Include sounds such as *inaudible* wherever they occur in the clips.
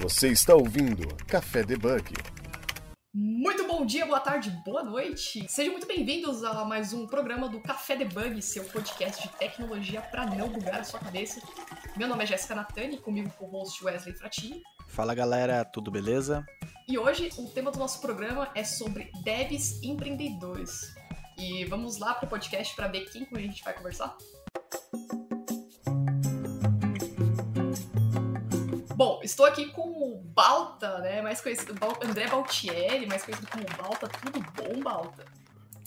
Você está ouvindo Café Debug. Muito bom dia, boa tarde, boa noite. Sejam muito bem-vindos a mais um programa do Café Debug, seu podcast de tecnologia para não bugar a sua cabeça. Meu nome é Jéssica Natani, comigo o host Wesley Fratini. Fala galera, tudo beleza? E hoje o tema do nosso programa é sobre devs empreendedores. E vamos lá para o podcast para ver quem com a gente vai conversar? Bom, estou aqui com o Balta, né? Mais conhecido, André Baltieri, mais conhecido como Balta. Tudo bom, Balta?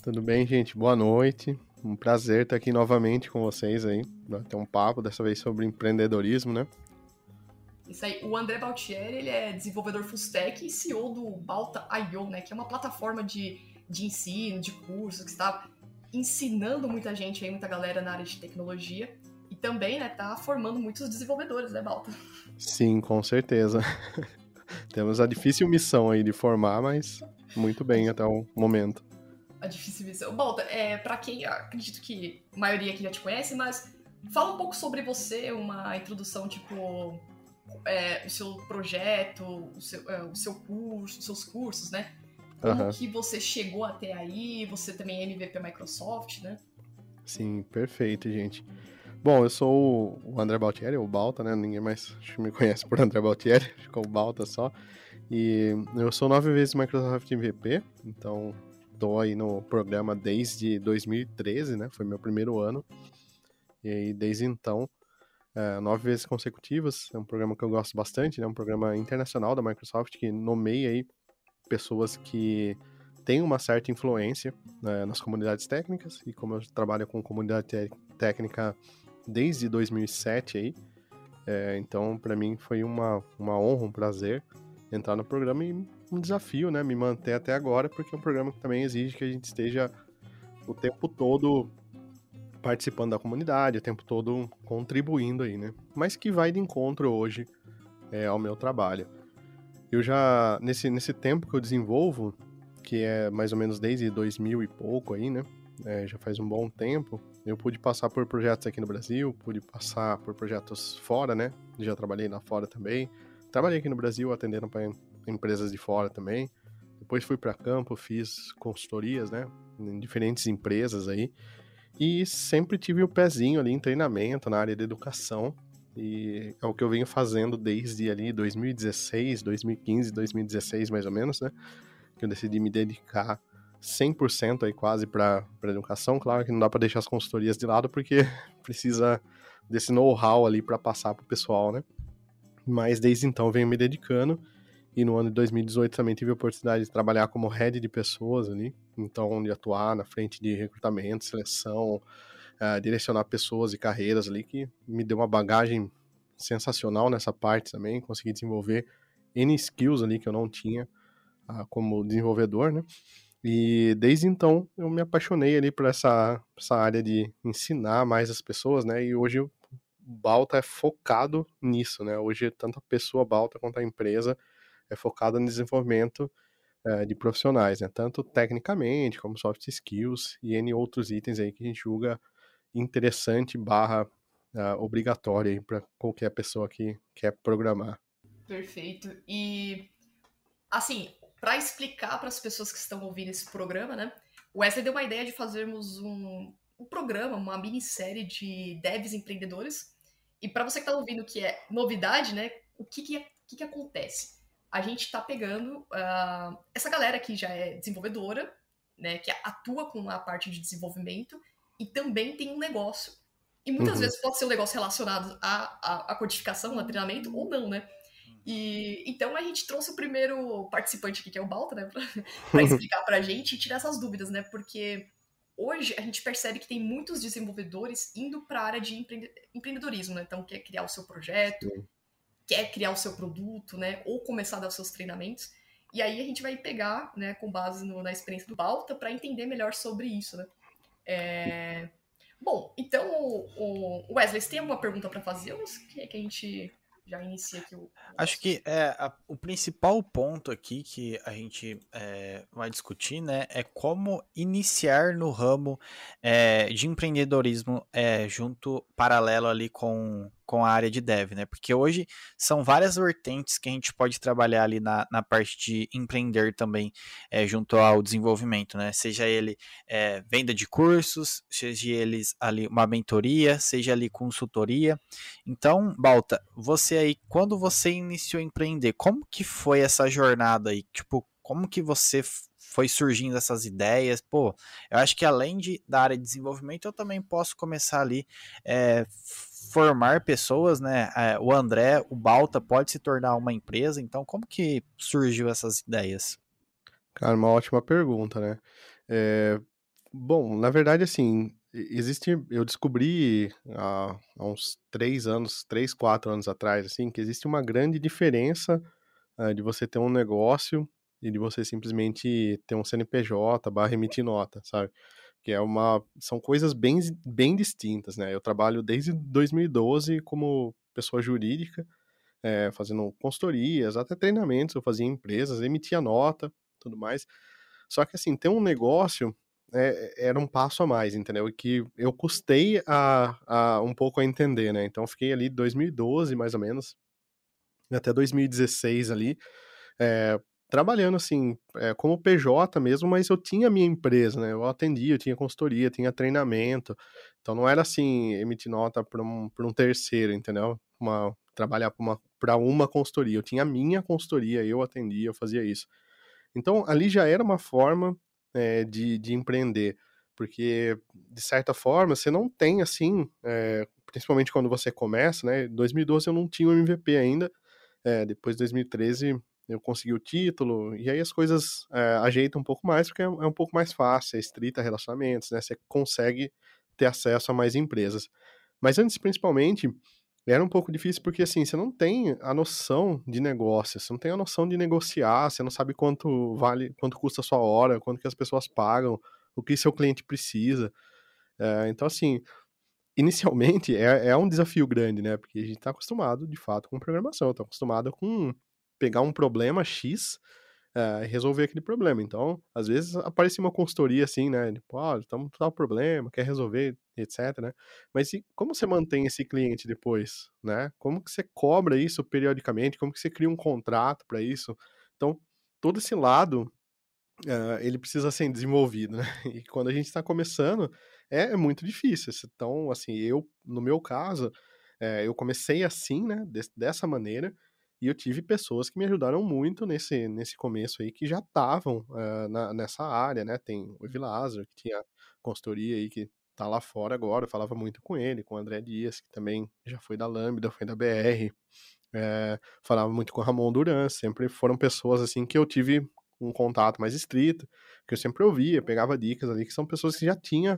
Tudo bem, gente? Boa noite. Um prazer estar aqui novamente com vocês aí. Ter um papo, dessa vez sobre empreendedorismo, né? Isso aí. O André Baltieri, ele é desenvolvedor full stack e CEO do Balta.io, né? Que é uma plataforma de, de ensino, de cursos, que está ensinando muita gente aí, muita galera na área de tecnologia. Também, né, tá formando muitos desenvolvedores, né, Balta? Sim, com certeza. *laughs* Temos a difícil missão aí de formar, mas muito bem até o momento. A difícil missão. Balta, é, para quem acredito que a maioria aqui já te conhece, mas fala um pouco sobre você, uma introdução, tipo, é, o seu projeto, o seu, é, o seu curso, os seus cursos, né? Como uhum. que você chegou até aí, você também é MVP Microsoft, né? Sim, perfeito, gente. Bom, eu sou o André Baltieri, o Balta, né? Ninguém mais me conhece por *laughs* André Baltieri, *laughs* ficou o Balta só. E eu sou nove vezes Microsoft MVP, então tô aí no programa desde 2013, né? Foi meu primeiro ano. E aí, desde então, é, nove vezes consecutivas. É um programa que eu gosto bastante, né? Um programa internacional da Microsoft que nomeia aí pessoas que têm uma certa influência né, nas comunidades técnicas. E como eu trabalho com comunidade técnica desde 2007 aí. É, então, para mim foi uma, uma honra, um prazer entrar no programa e um desafio, né? Me manter até agora, porque é um programa que também exige que a gente esteja o tempo todo participando da comunidade, o tempo todo contribuindo aí, né? Mas que vai de encontro hoje é, ao meu trabalho. Eu já, nesse, nesse tempo que eu desenvolvo, que é mais ou menos desde 2000 e pouco aí, né? É, já faz um bom tempo, eu pude passar por projetos aqui no Brasil, pude passar por projetos fora, né? Já trabalhei lá fora também. Trabalhei aqui no Brasil atendendo para empresas de fora também. Depois fui para campo, fiz consultorias, né? Em diferentes empresas aí. E sempre tive o pezinho ali em treinamento na área de educação. E é o que eu venho fazendo desde ali 2016, 2015, 2016 mais ou menos, né? Que eu decidi me dedicar 100% aí quase para educação. Claro que não dá para deixar as consultorias de lado porque *laughs* precisa desse know-how ali para passar para o pessoal, né? Mas desde então venho me dedicando e no ano de 2018 também tive a oportunidade de trabalhar como head de pessoas ali, então de atuar na frente de recrutamento, seleção, uh, direcionar pessoas e carreiras ali que me deu uma bagagem sensacional nessa parte também, consegui desenvolver N skills ali que eu não tinha uh, como desenvolvedor, né? E desde então eu me apaixonei ali por essa, essa área de ensinar mais as pessoas, né? E hoje o Balta é focado nisso, né? Hoje tanto a pessoa Balta quanto a empresa é focada no desenvolvimento é, de profissionais, né? Tanto tecnicamente como soft skills e N outros itens aí que a gente julga interessante barra uh, obrigatório para qualquer pessoa que quer programar. Perfeito. E assim, para explicar para as pessoas que estão ouvindo esse programa, né? O Wesley deu uma ideia de fazermos um, um programa, uma minissérie de devs empreendedores. E para você que está ouvindo que é novidade, né? O que, que, que, que acontece? A gente está pegando uh, essa galera que já é desenvolvedora, né? Que atua com a parte de desenvolvimento e também tem um negócio. E muitas uhum. vezes pode ser um negócio relacionado à, à, à codificação, ao treinamento, ou não, né? E então a gente trouxe o primeiro participante aqui, que é o Balta, né, para *laughs* explicar pra gente e tirar essas dúvidas, né? Porque hoje a gente percebe que tem muitos desenvolvedores indo para a área de empre empreendedorismo, né? Então quer criar o seu projeto, Sim. quer criar o seu produto, né? Ou começar a dar os seus treinamentos. E aí a gente vai pegar, né, com base no, na experiência do Balta, para entender melhor sobre isso, né? É... Bom, então, o Wesley, você tem alguma pergunta para fazer? Ou que, que a gente já inicia aqui o. Acho que é, a, o principal ponto aqui que a gente é, vai discutir, né, é como iniciar no ramo é, de empreendedorismo é, junto, paralelo ali com, com a área de dev, né? Porque hoje são várias vertentes que a gente pode trabalhar ali na, na parte de empreender também é, junto ao desenvolvimento, né? Seja ele é, venda de cursos, seja eles ali uma mentoria, seja ali consultoria. Então, Balta, você aí, quando você iniciou a empreender, como que foi essa jornada aí? Tipo, como que você foi surgindo essas ideias? Pô, eu acho que além de, da área de desenvolvimento, eu também posso começar ali é, formar pessoas, né? É, o André, o Balta pode se tornar uma empresa, então como que surgiu essas ideias? Cara, uma ótima pergunta, né? É, bom, na verdade, assim, existe. Eu descobri há, há, uns três anos, três, quatro anos atrás, assim, que existe uma grande diferença uh, de você ter um negócio e de você simplesmente ter um CNPJ barra emitir nota, sabe? Que é uma. São coisas bem, bem distintas, né? Eu trabalho desde 2012 como pessoa jurídica, é, fazendo consultorias, até treinamentos, eu fazia empresas, emitia nota, tudo mais. Só que assim, ter um negócio é, era um passo a mais, entendeu? E que eu custei a, a, um pouco a entender, né? Então fiquei ali 2012, mais ou menos, até 2016 ali, é, trabalhando assim, é, como PJ mesmo, mas eu tinha minha empresa, né? Eu atendia, eu tinha consultoria, tinha treinamento. Então não era assim, emitir nota para um, um terceiro, entendeu? Uma, trabalhar para uma, uma consultoria. Eu tinha minha consultoria, eu atendia, eu fazia isso. Então ali já era uma forma é, de, de empreender, porque de certa forma você não tem assim, é, principalmente quando você começa, né? Em 2012 eu não tinha o MVP ainda, depois de 2013 eu consegui o título, e aí as coisas é, ajeitam um pouco mais, porque é, é, um pouco mais fácil, é estrita relacionamentos, né? Você consegue ter acesso a mais empresas. Mas antes, principalmente, era um pouco difícil porque, assim, você não tem a noção de negócio, você não tem a noção de negociar, você não sabe quanto vale, quanto custa a sua hora, quanto que as pessoas pagam, o que seu cliente precisa. É, então, assim, inicialmente é, é um desafio grande, né? Porque a gente está acostumado, de fato, com programação, está acostumado com pegar um problema X e resolver aquele problema. Então, às vezes aparece uma consultoria assim, né? Tipo, ah, estamos com tal problema, quer resolver, etc, né? Mas e como você mantém esse cliente depois, né? Como que você cobra isso periodicamente? Como que você cria um contrato para isso? Então, todo esse lado, uh, ele precisa ser desenvolvido, *laughs* né? E quando a gente está começando, é, é, muito difícil. Então, assim, eu, no meu caso, é, eu comecei assim, né? dessa maneira, e eu tive pessoas que me ajudaram muito nesse, nesse começo aí, que já estavam uh, nessa área, né? Tem o Evilázaro, que tinha consultoria aí, que tá lá fora agora, eu falava muito com ele, com o André Dias, que também já foi da Lambda, foi da BR, é, eh, falava muito com o Ramon Duran, sempre foram pessoas assim que eu tive um contato mais estrito, que eu sempre ouvia, pegava dicas ali, que são pessoas que já tinham,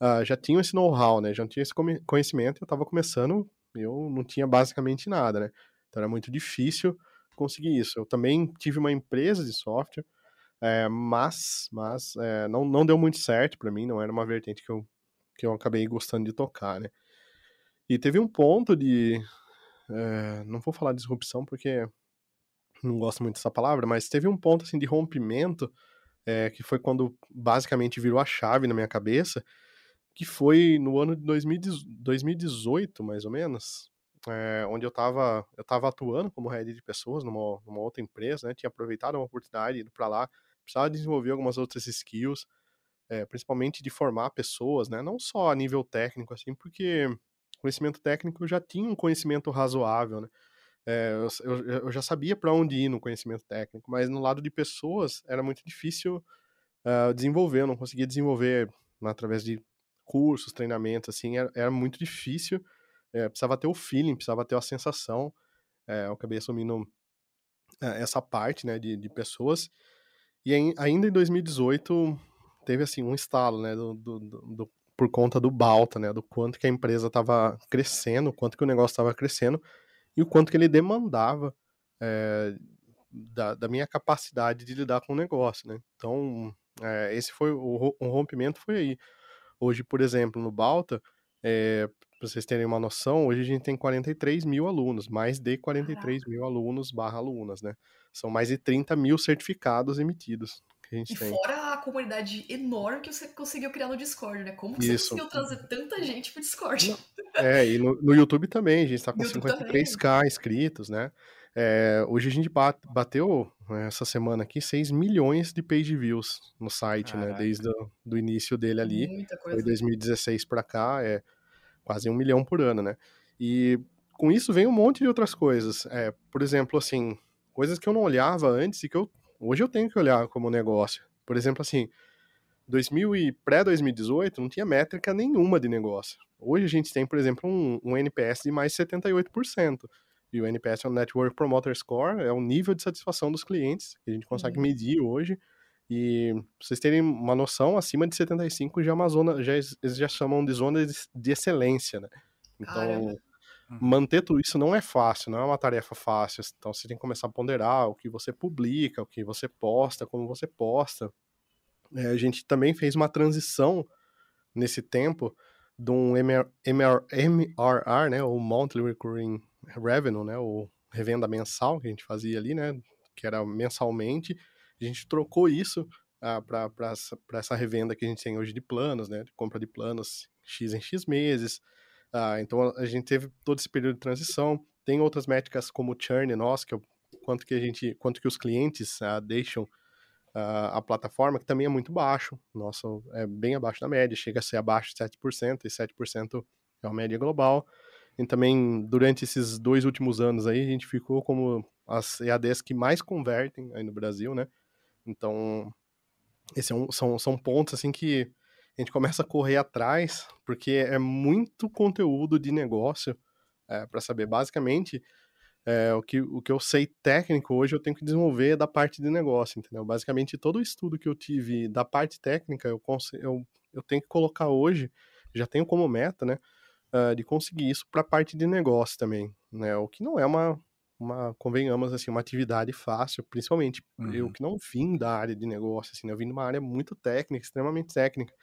uh, já tinham esse know-how, né? Já tinham esse conhecimento, eu estava começando, eu não tinha basicamente nada, né? Então era muito difícil conseguir isso. Eu também tive uma empresa de software, é, mas, mas é, não, não deu muito certo para mim, não era uma vertente que eu, que eu acabei gostando de tocar, né? E teve um ponto de. É, não vou falar disrupção porque não gosto muito dessa palavra, mas teve um ponto assim de rompimento que foi quando basicamente virou a chave na minha cabeça, que foi no ano de 2018, mais ou menos, é, onde eu estava eu tava atuando como head de pessoas numa, numa outra empresa, né? Tinha aproveitado uma oportunidade, ido para lá, precisava desenvolver algumas outras skills, é, principalmente de formar pessoas, né? Não só a nível técnico, assim, porque conhecimento técnico eu já tinha um conhecimento razoável, né? É, eu, eu, já sabia para onde ir no conhecimento técnico, mas no lado de pessoas era muito difícil uh, desenvolver, eu não conseguia desenvolver através de cursos, treinamentos, assim, era, era muito difícil é, precisava ter o feeling, precisava ter a sensação. É, eu acabei assumindo é, essa parte, né, de, de pessoas. E em, ainda em 2018 teve, assim, um estalo, né, do, do, do, por conta do Balta, né, do quanto que a empresa estava crescendo, quanto que o negócio estava crescendo e o quanto que ele demandava é, da, da, minha capacidade de lidar com o negócio, né. Então, é, esse foi o, o rompimento foi aí. Hoje, por exemplo, no Balta, é, para vocês terem uma noção, hoje a gente tem 43 mil alunos, mais de 43 Caraca. mil alunos barra alunas, né? São mais de 30 mil certificados emitidos. que a gente E tem. fora a comunidade enorme que você conseguiu criar no Discord, né? Como que Isso. você conseguiu trazer tanta gente pro Discord? É, e no, no YouTube também, a gente tá *laughs* com YouTube 53k inscritos, né? É, hoje a gente ba- bateu, né, essa semana aqui, 6 milhões de page views no site, né? Caraca. Desde o do início dele ali. Muita Foi coisa. 2016 pra cá, é quase um milhão por ano, né? E com isso vem um monte de outras coisas. É, por exemplo, assim, coisas que eu não olhava antes e que eu hoje eu tenho que olhar como negócio. Por exemplo, assim, 2000 e pré-2018 não tinha métrica nenhuma de negócio. Hoje a gente tem, por exemplo, um, um NPS de mais 78%. E o NPS é o Network Promoter Score, é o nível de satisfação dos clientes que a gente consegue Uhum. medir hoje. E pra vocês terem uma noção, acima de 75 já é uma zona, já, eles já chamam de zona de, excelência, né? Então, Caramba. manter tudo isso não é fácil, não é uma tarefa fácil. Então, você tem que começar a ponderar o que você publica, o que você posta, como você posta. É, a gente também fez uma transição nesse tempo de um MR, MR, MRR, né, o Monthly Recurring Revenue, né, o revenda mensal que a gente fazia ali, né, que era mensalmente. A gente trocou isso ah, para essa revenda que a gente tem hoje de planos, né, de compra de planos X em X meses. Ah, então a gente teve todo esse período de transição. Tem outras métricas como churn nosso, que é o quanto que a gente, quanto que os clientes ah, deixam ah, a plataforma, que também é muito baixo. Nosso é bem abaixo da média, chega a ser abaixo de 7%, e 7% é a média global. E também, durante esses dois últimos anos aí, a gente ficou como as EADs que mais convertem aí no Brasil, né? Então, esse é um, são, são pontos, assim, que a gente começa a correr atrás, porque é muito conteúdo de negócio é, para saber. Basicamente, é, o, que, o que eu sei técnico hoje eu tenho que desenvolver da parte de negócio, entendeu? Basicamente, todo o estudo que eu tive da parte técnica, eu, eu, eu tenho que colocar hoje, já tenho como meta, né? Uh, de conseguir isso para a parte de negócio também, né? O que não é uma, uma, convenhamos assim, uma atividade fácil, principalmente uhum. eu que não vim da área de negócio, assim, né? eu vim de uma área muito técnica, extremamente técnica,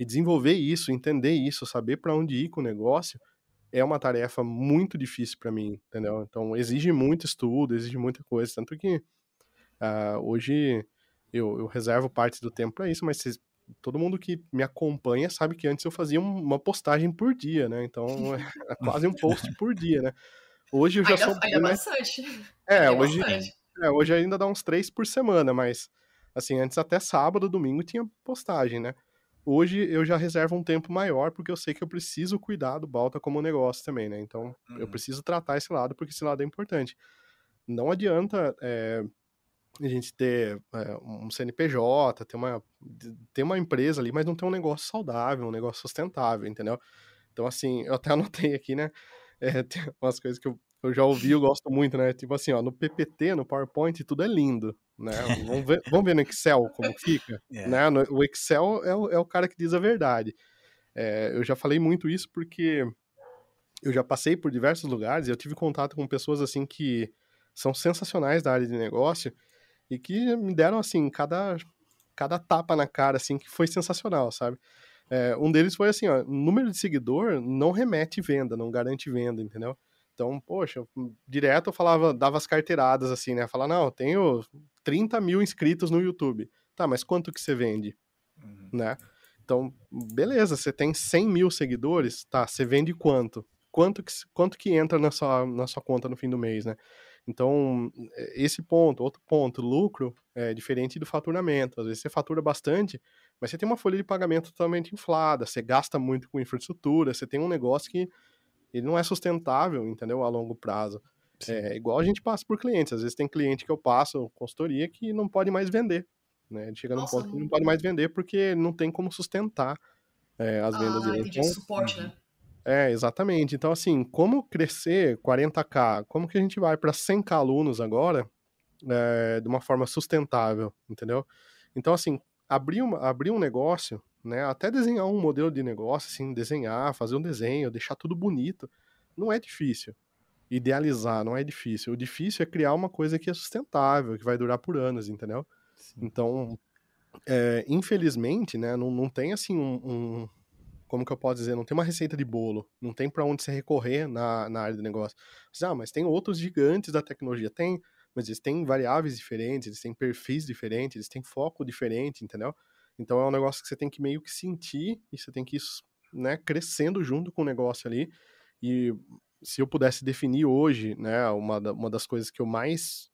e desenvolver isso, entender isso, saber para onde ir com o negócio, é uma tarefa muito difícil para mim, entendeu? Então exige muito estudo, exige muita coisa, tanto que uh, hoje eu, eu, reservo parte do tempo para isso, mas vocês, todo mundo que me acompanha sabe que antes eu fazia uma postagem por dia, né? Então é quase um *laughs* post por dia, né? Hoje eu já ainda, sou. Ainda né? bastante. É, ainda hoje, bastante. é, hoje ainda dá uns três por semana, mas assim, antes até sábado, domingo tinha postagem, né? Hoje eu já reservo um tempo maior porque eu sei que eu preciso cuidar do Balta como negócio também, né? Então uhum. eu preciso tratar esse lado porque esse lado é importante. Não adianta é, a gente ter é, um CNPJ, ter uma, ter uma empresa ali, mas não ter um negócio saudável, um negócio sustentável, entendeu? Então, assim, eu até *laughs* anotei aqui, né? *laughs* É, tem umas coisas que eu, eu já ouvi, eu gosto muito, né? Tipo assim, ó, no PPT, no PowerPoint, tudo é lindo, né? Vamos ver, vamos ver no Excel como fica, yeah. *laughs* né? No, o Excel é o, é o cara que diz a verdade. É, eu já falei muito isso porque eu já passei por diversos lugares e eu tive contato com pessoas, assim, que são sensacionais da área de negócio e que me deram, assim, cada, cada tapa na cara, assim, que foi sensacional, sabe? É, um deles foi assim, ó, número de seguidor não remete venda, não garante venda, entendeu? Então, poxa, direto eu falava, dava as carteiradas assim, né? Falar, não, eu tenho 30 mil inscritos no YouTube. Tá, mas quanto que você vende? Uhum. Né? Então, beleza, você tem 100 mil seguidores, tá, você vende quanto? Quanto que, quanto que entra na sua, na sua conta no fim do mês, né? Então, esse ponto, outro ponto, lucro é diferente do faturamento. Às vezes você fatura bastante, mas você tem uma folha de pagamento totalmente inflada, você gasta muito com infraestrutura, você tem um negócio que ele não é sustentável, entendeu? A longo prazo. Sim. É igual a gente passa por clientes. Às vezes tem cliente que eu passo consultoria que não pode mais vender. Né? Ele chega num ponto que não pode mais vender porque não tem como sustentar é, as vendas ah, dele. Então, suporte, né? É, exatamente. Então, assim, como crescer 40k? Como que a gente vai para 100k alunos agora é, de uma forma sustentável, entendeu? Então, assim, abrir, uma, abrir um negócio, né, até desenhar um modelo de negócio, assim, desenhar, fazer um desenho, deixar tudo bonito, não é difícil. Idealizar não é difícil. O difícil é criar uma coisa que é sustentável, que vai durar por anos, entendeu? Sim. Então, é, infelizmente, né, não, não tem, assim, um, um como que eu posso dizer, não tem uma receita de bolo, não tem para onde se recorrer na, na área de negócio. Ah, mas tem outros gigantes da tecnologia, tem, mas eles têm variáveis diferentes, eles têm perfis diferentes, eles têm foco diferente, entendeu? Então é um negócio que você tem que meio que sentir e você tem que ir né, crescendo junto com o negócio ali. E se eu pudesse definir hoje, né, uma, da, uma das coisas que eu mais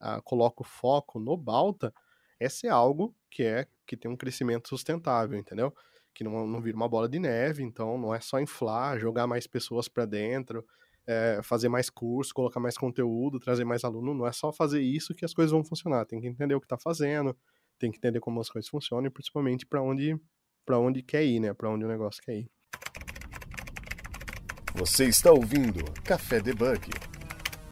uh, coloco foco no Balta é ser algo que é que tem um crescimento sustentável, entendeu? Que não, não vira uma bola de neve, então não é só inflar, jogar mais pessoas para dentro, é, fazer mais curso, colocar mais conteúdo, trazer mais aluno, não é só fazer isso que as coisas vão funcionar. Tem que entender o que está fazendo, tem que entender como as coisas funcionam e principalmente para onde para onde quer ir, né? Para onde o negócio quer ir. Você está ouvindo Café Debug.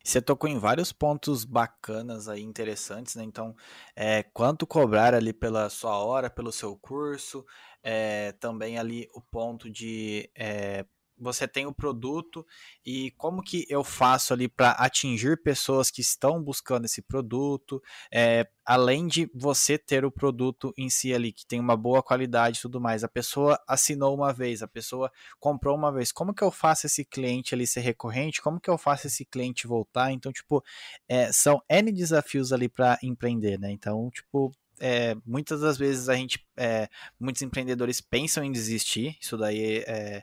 Você tocou em vários pontos bacanas aí, interessantes, né? Então, é, quanto cobrar ali pela sua hora, pelo seu curso, é, também ali o ponto de é, você tem o produto e como que eu faço ali para atingir pessoas que estão buscando esse produto, é, além de você ter o produto em si ali, que tem uma boa qualidade e tudo mais. A pessoa assinou uma vez, a pessoa comprou uma vez. Como que eu faço esse cliente ali ser recorrente? Como que eu faço esse cliente voltar? Então, tipo, é, são N desafios ali para empreender, né? Então, tipo, é, muitas das vezes a gente, é, muitos empreendedores pensam em desistir, isso daí é,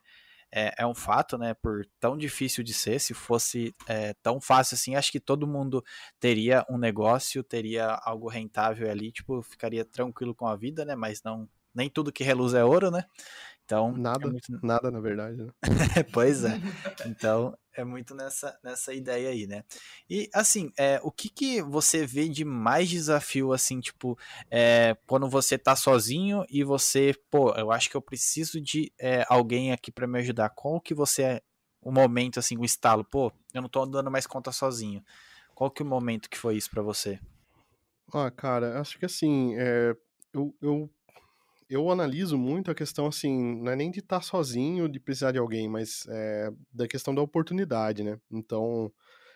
é, é, um fato, né? Por tão difícil de ser, se fosse é, tão fácil assim, acho que todo mundo teria um negócio, teria algo rentável ali, tipo, ficaria tranquilo com a vida, né? Mas não, nem tudo que reluz é ouro, né? Então, nada, é muito... nada na verdade. Né? *laughs* pois é. *laughs* Então, é muito nessa, nessa ideia aí, né? E assim, é, o que, que você vê de mais desafio, assim, tipo, é, quando você tá sozinho e você, pô, eu acho que eu preciso de é, alguém aqui para me ajudar. Qual que você é o momento, assim, o estalo? Pô, eu não tô dando mais conta sozinho. Qual que é o momento que foi isso para você? Ah, cara, acho que assim, é, eu, eu eu analiso muito a questão, assim, não é nem de estar tá sozinho, de precisar de alguém, mas é, da questão da oportunidade, né? Então,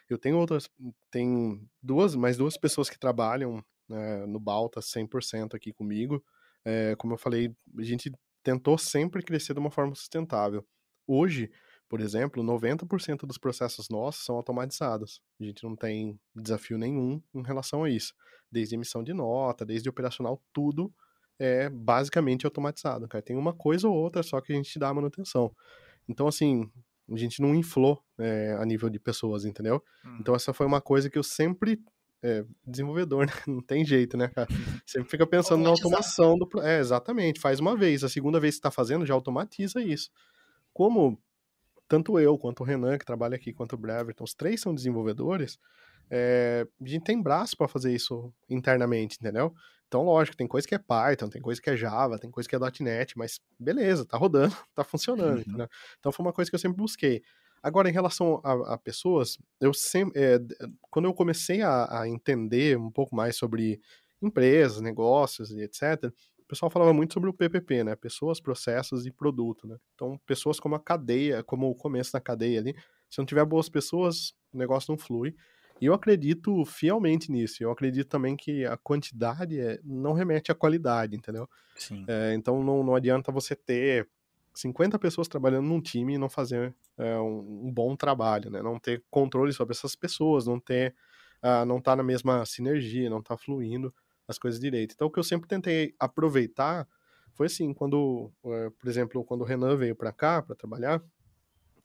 eu tenho outras, tem duas, mais duas pessoas que trabalham né, no Balta 100% aqui comigo. É, como eu falei, a gente tentou sempre crescer de uma forma sustentável. Hoje, por exemplo, 90% dos processos nossos são automatizados. A gente não tem desafio nenhum em relação a isso. Desde emissão de nota, desde operacional, tudo é basicamente automatizado, cara. Tem uma coisa ou outra só que a gente dá manutenção. Então, assim, a gente não inflou é, a nível de pessoas, entendeu? Hum. Então, essa foi uma coisa que eu sempre. É, desenvolvedor, *laughs* né? Não tem jeito, né, cara? *laughs* Sempre fica pensando na automação do. É, exatamente. Faz uma vez. A segunda vez que está fazendo, já automatiza isso. Como tanto eu quanto o Renan, que trabalha aqui, quanto o Breverton, os três são desenvolvedores, é, a gente tem braço para fazer isso internamente, entendeu? Então, lógico, tem coisa que é Python, tem coisa que é Java, tem coisa que é .NET, mas beleza, tá rodando, *laughs* tá funcionando, uhum. né? Então, foi uma coisa que eu sempre busquei. Agora, em relação a, a pessoas, eu sempre, é, quando eu comecei a, a, entender um pouco mais sobre empresas, negócios e etc., o pessoal falava muito sobre o PPP, né? Pessoas, processos e produto, né? Então, pessoas como a cadeia, como o começo da cadeia ali. Se não tiver boas pessoas, o negócio não flui. E eu acredito fielmente nisso. Eu acredito também que a quantidade é, não remete à qualidade, entendeu? Sim. É, então não, não adianta você ter 50 pessoas trabalhando num time e não fazer é, um, um, bom trabalho, né? Não ter controle sobre essas pessoas, não ter, uh, não tá na mesma sinergia, não tá fluindo as coisas direito. Então o que eu sempre tentei aproveitar foi assim, quando, uh, por exemplo, quando o Renan veio para cá para trabalhar,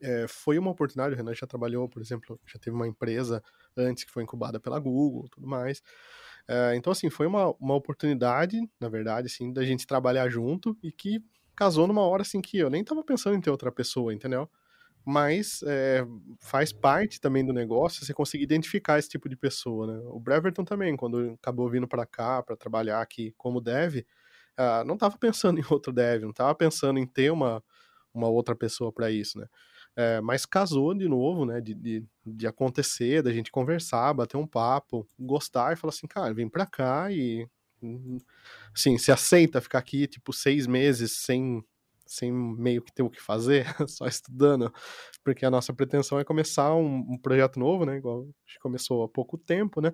é, foi uma oportunidade, o Renan já trabalhou, por exemplo, já teve uma empresa antes que foi incubada pela Google tudo mais. É, então, assim, foi uma, uma oportunidade, na verdade, assim, da gente trabalhar junto e que casou numa hora, assim, que eu nem tava pensando em ter outra pessoa, entendeu? Mas é, faz parte também do negócio você conseguir identificar esse tipo de pessoa, né? O Breverton também, quando acabou vindo para cá para trabalhar aqui como dev, uh, não tava pensando *laughs* em outro dev, não tava pensando em ter uma, uma outra pessoa para isso, né? É, mas casou de novo, né? De, de, de, acontecer, da gente conversar, bater um papo, gostar e falar assim, cara, vem pra cá e. Assim, se aceita ficar aqui, tipo, seis meses sem, sem meio que ter o que fazer, *laughs* só estudando, porque a nossa pretensão é começar um, um projeto novo, né? Igual a gente começou há pouco tempo, né?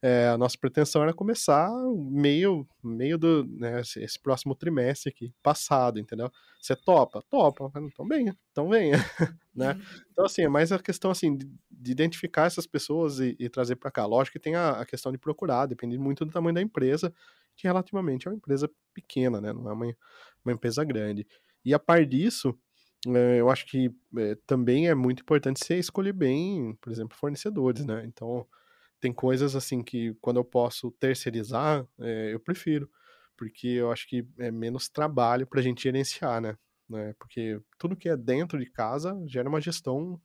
É, a nossa pretensão era começar meio, meio do né, esse, esse, próximo trimestre aqui, passado, entendeu? Você topa? Topa, então venha, então venha, *laughs* né? Uhum. Então, assim, é mais a questão, assim, de, de identificar essas pessoas e, e trazer para cá. Lógico que tem a, a, questão de procurar, depende muito do tamanho da empresa, que relativamente é uma empresa pequena, né? Não é uma, uma empresa grande. E a par disso, é, eu acho que é, também é muito importante você escolher bem, por exemplo, fornecedores, né? Então, tem coisas assim que quando eu posso terceirizar, é, eu prefiro, porque eu acho que é menos trabalho para a gente gerenciar, né? né? Porque tudo que é dentro de casa gera uma gestão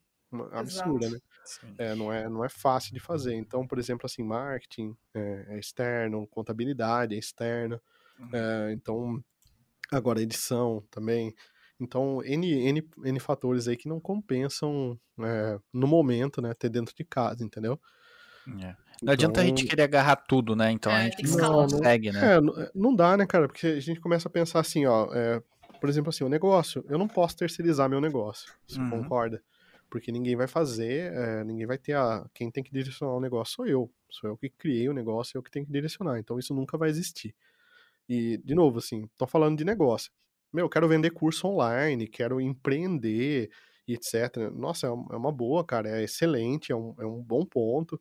absurda, Exato. né? É, não, é, não é fácil de fazer. Então, por exemplo, assim, marketing é, é externo, contabilidade é externa. Uhum. É, então, Agora, edição também. Então, N, N, N fatores aí que não compensam é, no momento, né? Ter dentro de casa, entendeu? É. Não então... adianta a gente querer agarrar tudo, né? Então é, a gente não consegue, né? É, não dá, né, cara? Porque a gente começa a pensar assim, ó. É, por exemplo, assim, o negócio, eu não posso terceirizar meu negócio. Você uhum. concorda? Porque ninguém vai fazer, é, ninguém vai ter a. Quem tem que direcionar o negócio sou eu. Sou eu que criei o negócio, eu que tenho que direcionar. Então isso nunca vai existir. E, de novo, assim, tô falando de negócio. Meu, quero vender curso online, quero empreender e etc. Nossa, é, é uma boa, cara, é excelente, é um, é um bom ponto.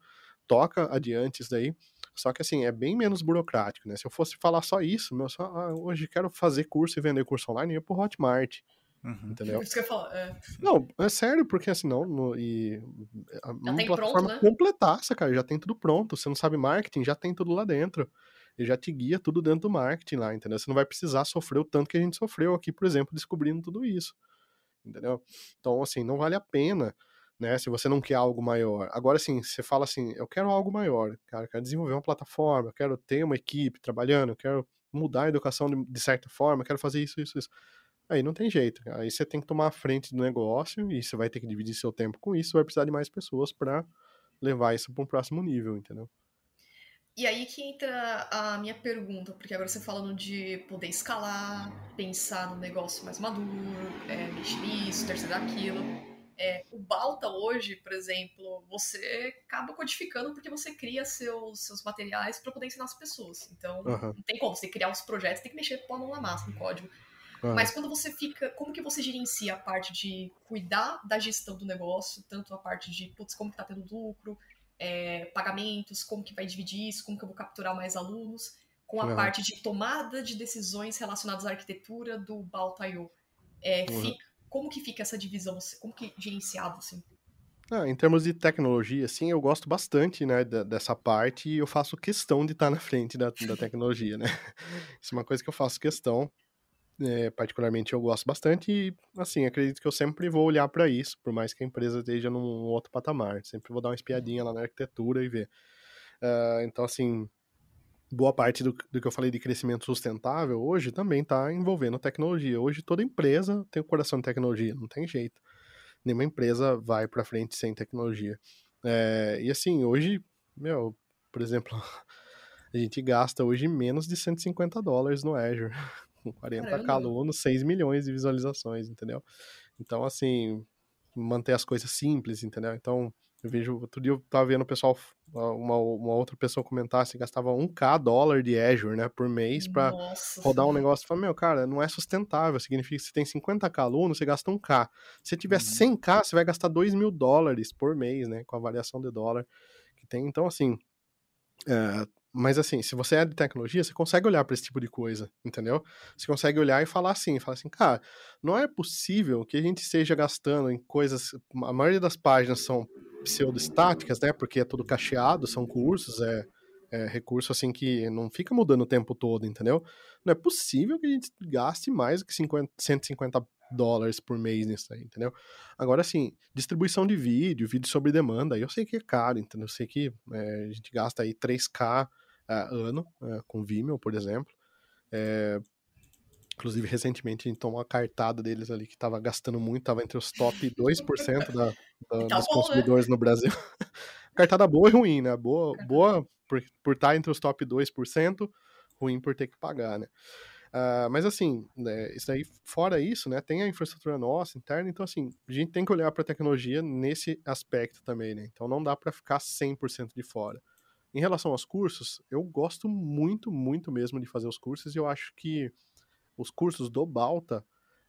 Toca adiante isso daí. Só que, assim, é bem menos burocrático, né? Se eu fosse falar só isso, meu, só, ah, hoje quero fazer curso e vender curso online, eu ia pro Hotmart. Uhum. Entendeu? Isso que eu falo, é. Não, é sério, porque assim, não. No, e, a, já uma plataforma pronto, né? completaça, cara, já tem tudo pronto. Você não sabe marketing, já tem tudo lá dentro ele já te guia tudo dentro do marketing lá, entendeu? Você não vai precisar sofrer o tanto que a gente sofreu aqui, por exemplo, descobrindo tudo isso, entendeu? Então, assim, não vale a pena, né, se você não quer algo maior. Agora, assim, você fala assim, eu quero algo maior, cara, eu quero desenvolver uma plataforma, eu quero ter uma equipe trabalhando, eu quero mudar a educação de, de certa forma, eu quero fazer isso, isso, isso. Aí não tem jeito. Aí você tem que tomar a frente do negócio e você vai ter que dividir seu tempo com isso, vai precisar de mais pessoas para levar isso para um próximo nível, entendeu? E aí que entra a minha pergunta, porque agora você falando de poder escalar, pensar no negócio mais maduro, é, mexer nisso, terceiro aquilo. É, o Balta hoje, por exemplo, você acaba codificando porque você cria seus, seus materiais para poder ensinar as pessoas. Então, uhum. não tem como você criar os projetos, tem que mexer com a mão na massa, no código. Uhum. Mas quando você fica, como que você gerencia a parte de cuidar da gestão do negócio, tanto a parte de, putz, como que tá tendo lucro, é, pagamentos, como que vai dividir isso, como que eu vou capturar mais alunos, com a uhum. parte de tomada de decisões relacionadas à arquitetura do Baltaio. É, uhum. como que fica essa divisão? Como que é gerenciado, assim? Ah, em termos de tecnologia, sim, eu gosto bastante, né, dessa parte e eu faço questão de estar na frente da, da tecnologia, né? *laughs* Isso é uma coisa que eu faço questão é, particularmente eu gosto bastante e, assim, acredito que eu sempre vou olhar para isso, por mais que a empresa esteja num outro patamar. Sempre vou dar uma espiadinha lá na arquitetura e ver. Uh, então, assim, boa parte do, do, que eu falei de crescimento sustentável hoje também está envolvendo tecnologia. Hoje toda empresa tem o coração de tecnologia, não tem jeito. Nenhuma empresa vai para frente sem tecnologia. É, e assim, hoje, meu, por exemplo, *laughs* a gente gasta hoje menos de 150 dólares no Azure com 40 Caramba. alunos, 6 milhões de visualizações, entendeu? Então, assim, manter as coisas simples, entendeu? Então, eu vejo, outro dia eu tava vendo o pessoal, uma, uma outra pessoa comentar se gastava 1k dólar de Azure, né, por mês para rodar um negócio. Falei, meu, cara, não é sustentável. Significa que você tem 50k alunos, você gasta 1k. Se tiver uhum. 100k, você vai gastar 2 mil dólares por mês, né, com a variação de dólar que tem. Então, assim, é, mas assim, se você é de tecnologia, você consegue olhar para esse tipo de coisa, entendeu? Você consegue olhar e falar assim, falar assim, cara, não é possível que a gente esteja gastando em coisas, a maioria das páginas são pseudo-estáticas, né? Porque é tudo cacheado, são cursos, é, é recurso assim que não fica mudando o tempo todo, entendeu? Não é possível que a gente gaste mais que 50, 150 dólares por mês nisso aí, entendeu? Agora, assim, distribuição de vídeo, vídeo sobre demanda, eu sei que é caro, entendeu? Eu sei que é, a gente gasta aí 3K ano, uh, com Vimeo, por exemplo. É, inclusive, recentemente a gente tomou uma cartada deles ali que tava gastando muito, tava entre os top 2% da, da, tá dos bom, né? consumidores né? no Brasil. *laughs* cartada boa e ruim, né? Boa, boa por, por estar tá entre os top 2%, ruim por ter que pagar, né? Uh, mas assim, né, isso aí, fora isso, né, tem a infraestrutura nossa interna, então assim, a gente tem que olhar para a tecnologia nesse aspecto também, né? Então não dá para ficar 100% de fora. Em relação aos cursos, eu gosto muito, muito mesmo de fazer os cursos e eu acho que os cursos do Balta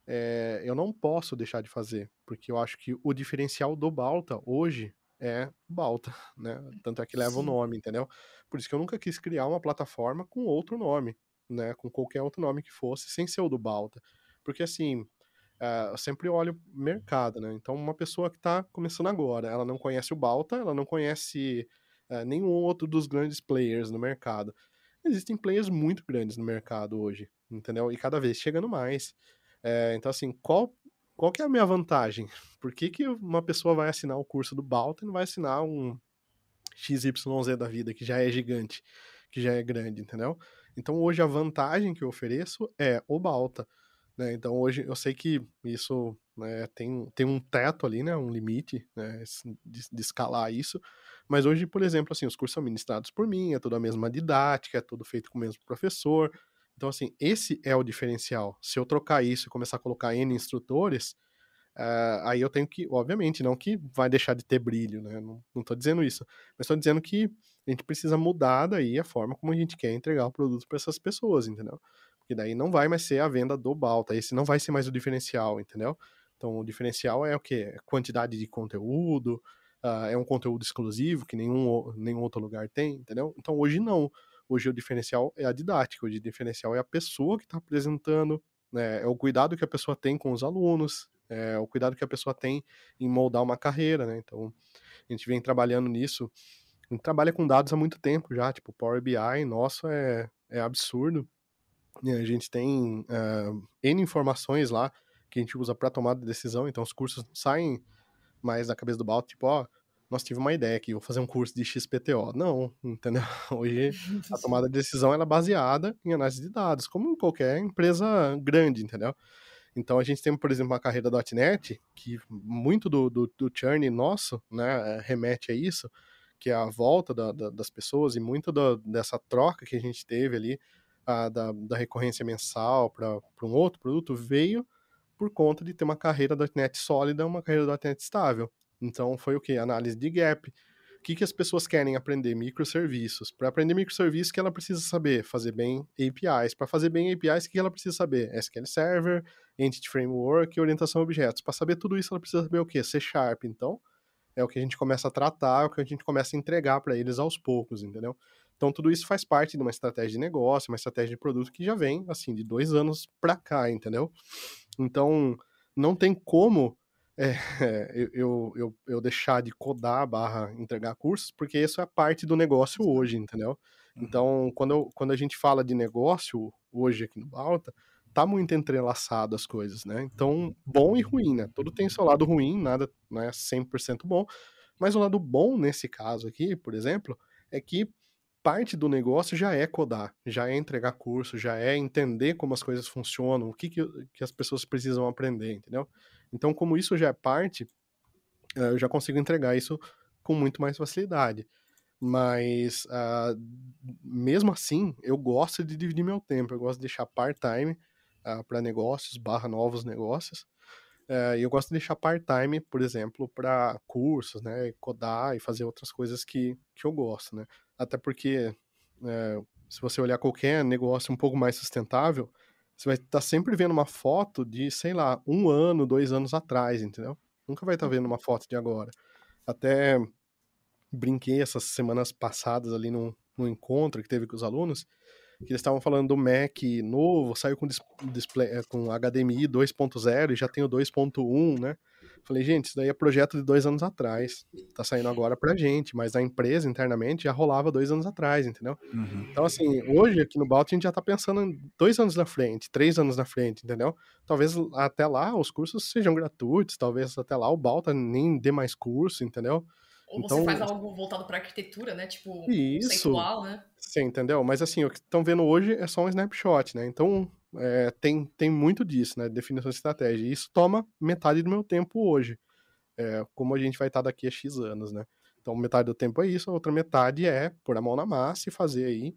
é, eu não posso deixar de fazer, porque eu acho que o diferencial do Balta hoje é Balta, né? Tanto é que leva Sim. o nome, entendeu? Por isso que eu nunca quis criar uma plataforma com outro nome né, com qualquer outro nome que fosse, sem ser o do Balta. Porque assim, uh, eu sempre olho mercado, né? Então, uma pessoa que está começando agora, ela não conhece o Balta, ela não conhece uh, nenhum outro dos grandes players no mercado. Existem players muito grandes no mercado hoje, entendeu? E cada vez chegando mais. É, então, assim, qual, qual que é a minha vantagem? *laughs* Por que, que uma pessoa vai assinar o curso do Balta e não vai assinar um XYZ da vida, que já é gigante, que já é grande, entendeu? Então hoje a vantagem que eu ofereço é oba alta. Né? Então hoje eu sei que isso né, tem, tem um teto ali, né, um limite né, de, de, escalar isso. Mas hoje, por exemplo, assim, os cursos são ministrados por mim, é tudo a mesma didática, é tudo feito com o mesmo professor. Então, assim, esse é o diferencial. Se eu trocar isso e começar a colocar N instrutores, Uh, aí eu tenho que, obviamente, não que vai deixar de ter brilho, né? Não, não tô dizendo isso. Mas estou dizendo que a gente precisa mudar daí a forma como a gente quer entregar o produto para essas pessoas, entendeu? Porque daí não vai mais ser a venda do Balta, esse não vai ser mais o diferencial, entendeu? Então o diferencial é o quê? É quantidade de conteúdo, uh, é um conteúdo exclusivo que nenhum, nenhum outro lugar tem, entendeu? Então hoje não. Hoje o diferencial é a didática, hoje o diferencial é a pessoa que está apresentando, né? é o cuidado que a pessoa tem com os alunos, é o cuidado que a pessoa tem em moldar uma carreira, né? Então a gente vem trabalhando nisso a gente trabalha com dados há muito tempo já, tipo, Power BI, nosso é, é absurdo. A gente tem uh, N informações lá que a gente usa para tomar decisão, então os cursos saem mais da cabeça do balde, tipo, ó, nós tive uma ideia aqui, vou fazer um curso de XPTO. Não, entendeu? *laughs* Hoje a *laughs* tomada de decisão é baseada em análise de dados, como em qualquer empresa grande, entendeu? Então a gente tem, por exemplo, uma carreira .NET, que muito do, do, do churn nosso, né, remete a isso, que é a volta da, da, das pessoas e muito da, dessa troca que a gente teve ali, a, da, da recorrência mensal para um outro produto, veio por conta de ter uma carreira .NET sólida, uma carreira .NET estável. Então foi o que? Análise de gap. O que, que as pessoas querem aprender? Microserviços. Para aprender microserviços, que ela precisa saber? Fazer bem APIs. Para fazer bem APIs, o que ela precisa saber? SQL Server, Entity Framework orientação a objetos. Para saber tudo isso, ela precisa saber o quê? C Sharp. Então, é o que a gente começa a tratar, é o que a gente começa a entregar para eles aos poucos, entendeu? Então tudo isso faz parte de uma estratégia de negócio, uma estratégia de produto que já vem, assim, de dois anos para cá, entendeu? Então não tem como *laughs* é, eu, eu, eu deixar de codar barra entregar cursos, porque isso é parte do negócio hoje, entendeu? Uhum. Então, quando, eu, quando a gente fala de negócio hoje aqui no Balta, tá muito entrelaçado as coisas, né? Então, bom e ruim, né? Tudo tem seu lado ruim, nada não é 100% bom, mas o lado bom nesse caso aqui, por exemplo, é que parte do negócio já é codar, já é entregar curso, já é entender como as coisas funcionam, o que, que, que as pessoas precisam aprender, entendeu? Então, como isso já é parte, eh, eu já consigo entregar isso com muito mais facilidade. Mas, uh, mesmo assim, eu gosto de dividir meu tempo, eu gosto de deixar part-time uh, ah, para negócios, barra novos negócios. Uh, e eu gosto de deixar part-time, por exemplo, para cursos, né? Codar e fazer outras coisas que, que eu gosto, né? Até porque, uh, se você olhar qualquer negócio um pouco mais sustentável, você vai estar tá sempre vendo uma foto de, sei lá, um ano, dois anos atrás, entendeu? Nunca vai estar tá vendo uma foto de agora. Até brinquei essas semanas passadas ali num, num encontro que teve com os alunos, que eles estavam falando do Mac novo, saiu com, display, é, com HDMI 2.0 e já tem o 2.1, né? Falei, gente, isso daí é projeto de dois anos atrás. Tá saindo agora pra gente, mas a empresa internamente já rolava dois anos atrás, entendeu? Uhum. Então, assim, hoje aqui no Balt a gente já tá pensando dois anos na frente, três anos na frente, entendeu? Talvez até lá os cursos sejam gratuitos, talvez até lá o Balta nem dê mais curso, entendeu? Ou então, você faz algo voltado para arquitetura, né? Tipo, isso, conceitual, né? Sim, entendeu? Mas assim, o que estão vendo hoje é só um snapshot, né? Então, é, tem, tem muito disso, né? Definição de estratégia. E isso toma metade do meu tempo hoje. É, como a gente vai estar daqui a X anos, né? Então, metade do tempo é isso, a outra metade é pôr a mão na massa e fazer aí.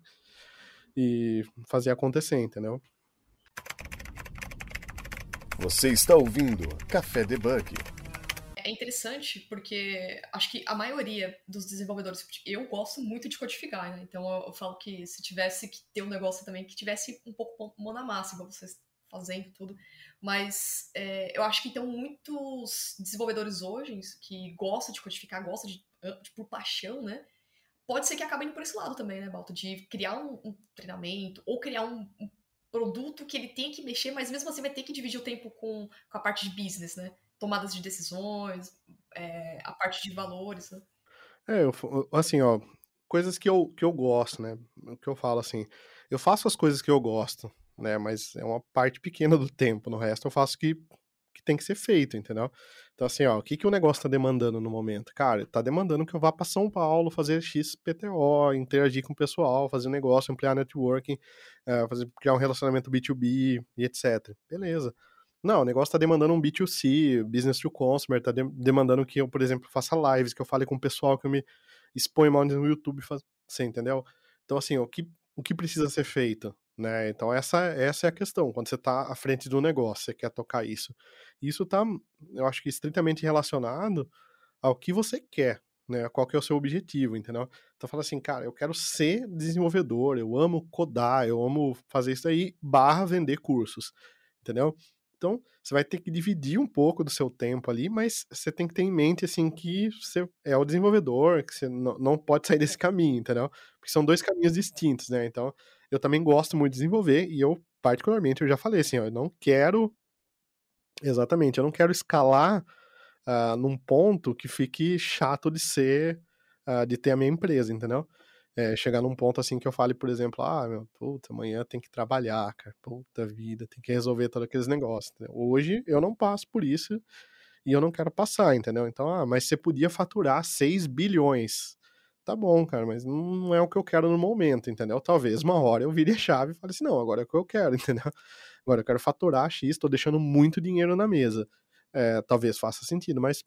E fazer acontecer, entendeu? Você está ouvindo Café Debug. É interessante porque acho que a maioria dos desenvolvedores, eu gosto muito de codificar, né? Então eu, eu falo que se tivesse que ter um negócio também que tivesse um pouco mão na massa, igual vocês fazendo tudo. Mas é, eu acho que tem muitos desenvolvedores hoje que gostam de codificar, gostam de, de por paixão, né? Pode ser que acabem indo por esse lado também, né, Balto? De criar um, um treinamento ou criar um, um, produto que ele tem que mexer, mas mesmo assim vai ter que dividir o tempo com, com a parte de business, né? Tomadas de decisões, é, a parte de valores, né? É, eu, assim, ó, coisas que eu, que eu gosto, né? O que eu falo assim, eu faço as coisas que eu gosto, né? Mas é uma parte pequena do tempo. No resto, eu faço que, que tem que ser feito, entendeu? Então, assim, ó, o que, que o negócio tá demandando no momento? Cara, tá demandando que eu vá para São Paulo fazer XPTO, interagir com o pessoal, fazer um negócio, ampliar networking, uh, fazer, criar um relacionamento B2B e etc. Beleza. Não, o negócio tá demandando um B2C, business to consumer, tá de demandando que eu, por exemplo, faça lives, que eu fale com o pessoal, que eu me exponha mais no YouTube, faz... você entendeu? Então, assim, o que, o que precisa ser feito? Né? Então essa, essa é a questão, quando você está à frente do negócio, você quer tocar isso. Isso está, eu acho que estritamente relacionado ao que você quer, né? Qual que é o seu objetivo, entendeu? Então fala assim, cara, eu quero ser desenvolvedor, eu amo codar, eu amo fazer isso aí, barra vender cursos, entendeu? Então, você vai ter que dividir um pouco do seu tempo ali, mas você tem que ter em mente, assim, que você é o desenvolvedor, que você não pode sair desse caminho, entendeu? Porque são dois caminhos distintos, né? Então, eu também gosto muito de desenvolver e eu, particularmente, eu já falei assim, ó, eu não quero. Exatamente, eu não quero escalar uh, num ponto que fique chato de ser, uh, de ter a minha empresa, entendeu? É, chegar num ponto assim que eu fale, por exemplo, ah, meu, puta, amanhã tem que trabalhar, cara, puta vida, tem que resolver todos aqueles negócios. Hoje eu não passo por isso e eu não quero passar, entendeu? Então, ah, mas você podia faturar 6 bilhões tá bom, cara, mas não é o que eu quero no momento, entendeu? Talvez uma hora eu vire a chave e fale assim, não, agora é o que eu quero, *laughs* entendeu? Agora eu quero faturar X, tô deixando muito dinheiro na mesa. É, talvez faça sentido, mas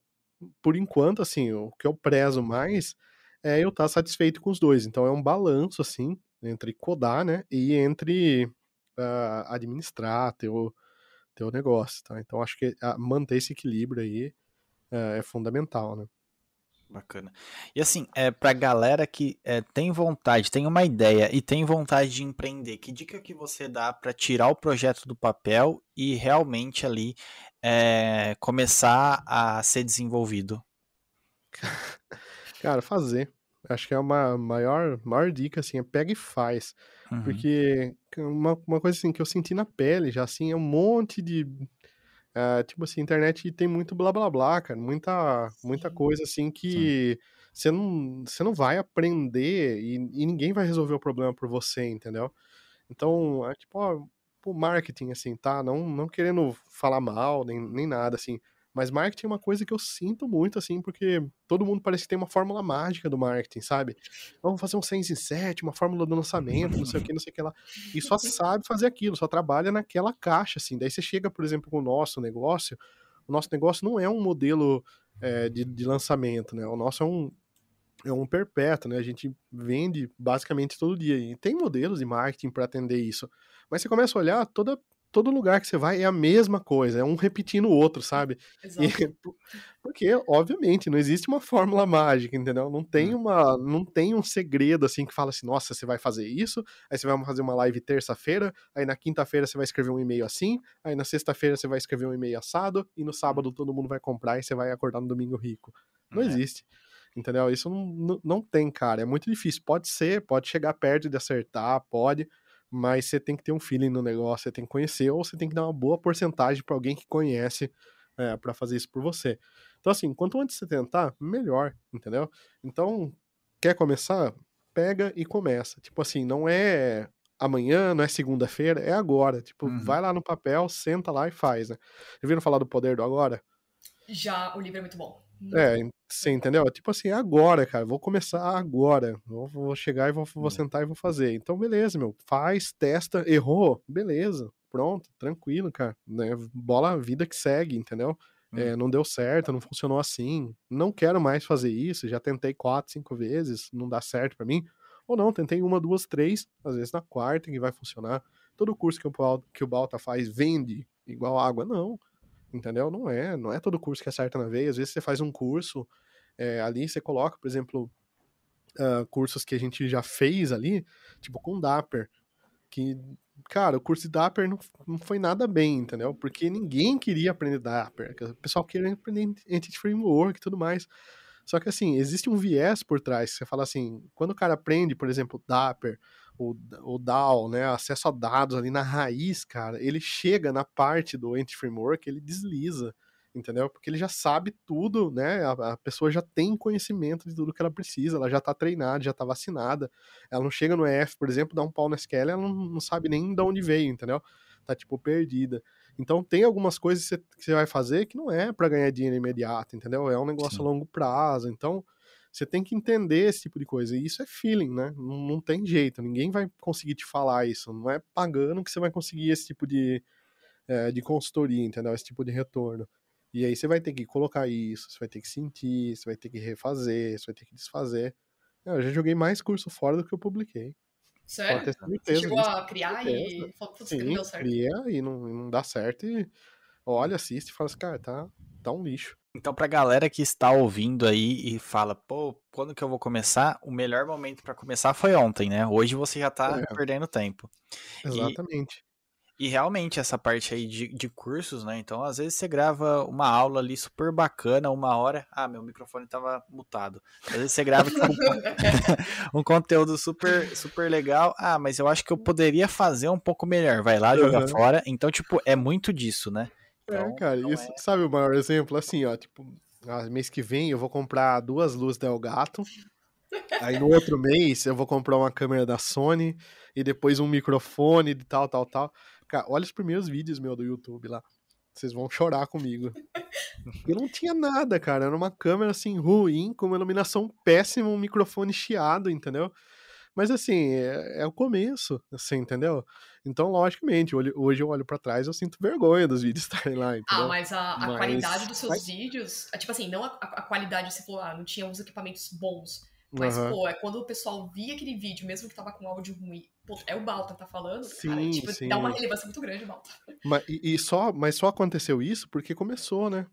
por enquanto, assim, o que eu prezo mais é eu estar tá satisfeito com os dois. Então é um balanço, assim, entre codar, né, e entre uh, administrar teu, teu negócio, tá? Então acho que uh, manter esse equilíbrio aí uh, é fundamental, né? Bacana. E assim, é, pra galera que é, tem vontade, tem uma ideia e tem vontade de empreender, que dica que você dá para tirar o projeto do papel e realmente ali é, começar a ser desenvolvido? *laughs* Cara, fazer. Acho que é uma maior, maior dica, assim, é pega e faz. Uhum. Porque uma, uma coisa assim que eu senti na pele já, assim, é um monte de é, tipo assim, internet tem muito blá blá blá, cara. Muita, muita coisa assim que você não, você não vai aprender e, e, ninguém vai resolver o problema por você, entendeu? Então, é tipo, ó, o marketing, assim, tá? Não, não querendo falar mal, nem, nem nada, assim. Mas marketing é uma coisa que eu sinto muito, assim, porque todo mundo parece que tem uma fórmula mágica do marketing, sabe? Vamos fazer um 6 em 7, uma fórmula do lançamento, não sei o que, não sei o que lá. E só sabe fazer aquilo, só trabalha naquela caixa, assim. Daí você chega, por exemplo, com o nosso negócio, o nosso negócio não é um modelo é, de, de lançamento, né? O nosso é um, é um perpétuo, né? A gente vende basicamente todo dia. E tem modelos de marketing para atender isso. Mas você começa a olhar, toda todo lugar que você vai é a mesma coisa, é um repetindo o outro, sabe? E, *laughs* porque, obviamente, não existe uma fórmula mágica, entendeu? Não tem hum. uma, não tem um segredo assim que fala assim, nossa, você vai fazer isso, aí você vai fazer uma live terça-feira, aí na quinta-feira você vai escrever um e-mail assim, aí na sexta-feira você vai escrever um e-mail assado, e no sábado todo mundo vai comprar e você vai acordar no domingo rico. Não é. existe. Entendeu? Isso não, não, não tem, cara. É muito difícil. Pode ser, pode chegar perto de acertar, pode, mas você tem que ter um feeling no negócio, você tem que conhecer, ou você tem que dar uma boa porcentagem para alguém que conhece é, para fazer isso por você. Então, assim, quanto antes você tentar, melhor, entendeu? Então, quer começar? Pega e começa. Tipo assim, não é amanhã, não é segunda-feira, é agora. Tipo, uhum. vai lá no papel, senta lá e faz, né? Já viram falar do poder do agora? Já, o livro é muito bom. É, você entendeu? Tipo assim, agora, cara, vou começar agora. Vou, vou chegar e vou, vou hum. sentar e vou fazer. Então, beleza, meu. Faz, testa, errou, beleza. Pronto, tranquilo, cara. Né? Bola, vida que segue, entendeu? Hum. É, não deu certo, não funcionou assim. Não quero mais fazer isso. Já tentei quatro, cinco vezes, não dá certo para mim. Ou não, tentei uma, duas, três, às vezes na quarta que vai funcionar. todo curso que o, que o Balta faz vende igual água, não. Entendeu? Não é, não é todo curso que acerta na veia. Às vezes você faz um curso, é, ali você coloca, por exemplo, uh, cursos que a gente já fez ali, tipo com Dapper, que, cara, o curso de Dapper não, não foi nada bem, entendeu? Porque ninguém queria aprender Dapper, o pessoal queria aprender Entity Framework e tudo mais. Só que, assim, existe um viés por trás. Você fala assim, quando o cara aprende, por exemplo, Dapper, o, o DAO, né, acesso a dados ali na raiz, cara, ele chega na parte do Entity Framework, ele desliza entendeu? Porque ele já sabe tudo, né? A, a, pessoa já tem conhecimento de tudo que ela precisa, ela já tá treinada, já tá vacinada. Ela não chega no EF, por exemplo, dá um pau na SQL, ela não, não sabe nem de onde veio, entendeu? Tá, tipo, perdida. Então, tem algumas coisas que você vai fazer que não é para ganhar dinheiro imediato, entendeu? É um negócio Sim. a longo prazo. Então, você tem que entender esse tipo de coisa. E isso é feeling, né? Não, não tem jeito. Ninguém vai conseguir te falar isso. Não é pagando que você vai conseguir esse tipo de, é, de consultoria, entendeu? Esse tipo de retorno. E aí você vai ter que colocar isso, você vai ter que sentir, você vai ter que refazer, você vai ter que desfazer. Eu já joguei mais curso fora do que eu publiquei. Sério? Você chegou a criar e falou que não deu certo. cria e não, não dá certo e olha, assiste e fala assim, cara, tá, tá um lixo. Então, pra galera que está ouvindo aí e fala, pô, quando que eu vou começar? O melhor momento para começar foi ontem, né? Hoje você já tá é. perdendo tempo. Exatamente. E realmente essa parte aí de, de cursos, né? Então, às vezes você grava uma aula ali super bacana, uma hora. Ah, meu microfone tava mutado. Às vezes você grava tipo, *laughs* um conteúdo super, super legal. Ah, mas eu acho que eu poderia fazer um pouco melhor. Vai lá, joga uhum. fora. Então, tipo, é muito disso, né? É, então, é, cara, isso, é... sabe o maior exemplo? Assim, ó, tipo, ah, mês que vem eu vou comprar duas luzes da Elgato. Aí no outro *laughs* mês eu vou comprar uma câmera da Sony e depois um microfone de tal, tal, tal. Cara, olha os primeiros vídeos meu do YouTube lá. Vocês vão chorar comigo. Eu não tinha nada, cara. Era uma câmera assim ruim, com uma iluminação péssima, um microfone chiado, entendeu? Mas assim, é, é o começo, assim, entendeu? Então, logicamente, hoje eu olho para trás eu sinto vergonha dos vídeos *laughs* estarem lá, ah, entendeu? Ah, mas a, a mas... qualidade dos seus mas... vídeos, é, tipo assim, não a, a, qualidade, você falou, ah, não tinha os equipamentos bons. Mas, uhum. pô, é quando o pessoal via aquele vídeo, mesmo que tava com áudio ruim, pô, é o Balta que tá falando, sim, cara, tipo, sim. dá uma relevância muito grande, Balta. Mas, e, e, só, mas só aconteceu isso porque começou, né?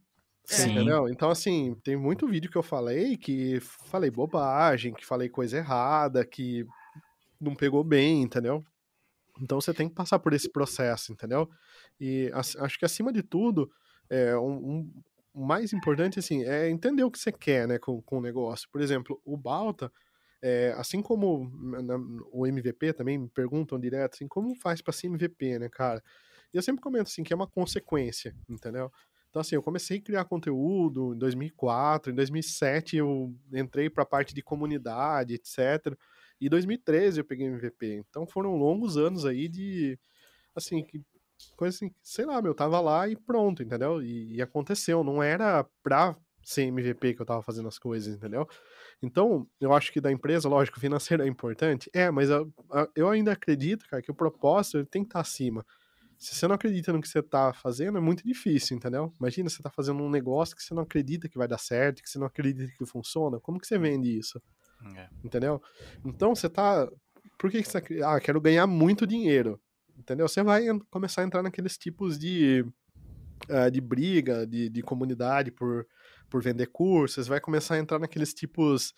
Sim. Entendeu? Então, assim, tem muito vídeo que eu falei que falei bobagem, que falei coisa errada, que não pegou bem, entendeu? Então você tem que passar por esse processo, entendeu? E acho que acima de tudo, é, um, um, mais importante, assim, é entender o que você quer, né, com, com o negócio. Por exemplo, o Balta, é, assim como na, o MVP também me perguntam direto, assim, como faz para ser MVP, né, cara? E eu sempre comento, assim, que é uma consequência, entendeu? Então, assim, eu comecei a criar conteúdo em 2004, em 2007 eu entrei para a parte de comunidade, etc. E em 2013 eu peguei MVP. Então foram longos anos aí de, assim, que coisa assim, sei lá, meu, tava lá e pronto, entendeu? E, e, aconteceu, não era pra ser MVP que eu tava fazendo as coisas, entendeu? Então, eu acho que da empresa, lógico, financeiro é importante, é, mas eu, eu ainda acredito, cara, que o propósito tem que estar tá acima. Se você não acredita no que você tá fazendo, é muito difícil, entendeu? Imagina você tá fazendo um negócio que você não acredita que vai dar certo, que você não acredita que funciona, como que você vende isso? É. Entendeu? Então, você tá... Por que, que você... Ah, quero ganhar muito dinheiro entendeu? Você vai começar a entrar naqueles tipos de, uh, de briga, de, de comunidade por, por vender cursos, vai começar a entrar naqueles tipos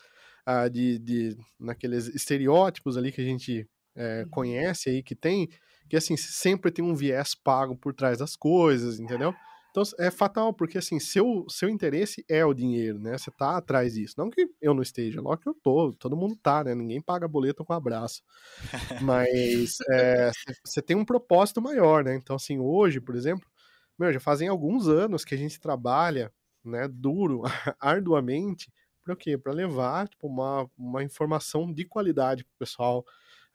uh, de, de, naqueles estereótipos ali que a gente é, conhece aí, que tem, que assim, sempre tem um viés pago por trás das coisas, entendeu? Então é fatal, porque assim, seu, seu interesse é o dinheiro, né? Você tá atrás disso. Não que eu não esteja, logo que eu tô, todo mundo tá, né? Ninguém paga boleto com abraço. Mas *laughs* você é, tem um propósito maior, né? Então, assim, hoje, por exemplo, meu, já fazem alguns anos que a gente trabalha, né, duro, *laughs* arduamente, para o quê? Para levar tipo, uma, uma informação de qualidade pro pessoal.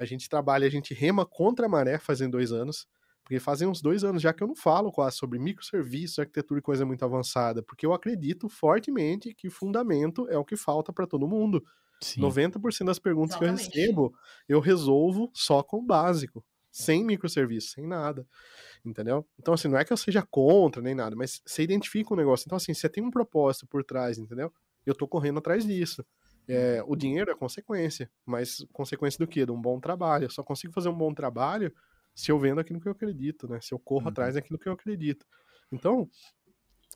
A gente trabalha, a gente rema contra a maré fazem dois anos. Porque fazem uns dois anos já que eu não falo quase sobre microserviços, arquitetura e coisa muito avançada, porque eu acredito fortemente que fundamento é o que falta para todo mundo. Sim. 90% das perguntas Exatamente. que eu recebo, eu resolvo só com o básico, sem microserviço, sem nada. Entendeu? Então, assim, não é que eu seja contra nem nada, mas você identifica um negócio. Então, assim, você tem um propósito por trás, entendeu? Eu tô correndo atrás disso. É, o dinheiro é consequência, mas consequência do quê? De um bom trabalho. Eu só consigo fazer um bom trabalho se eu vendo aquilo que eu acredito, né? Se eu corro Uhum. atrás daquilo que eu acredito. Então,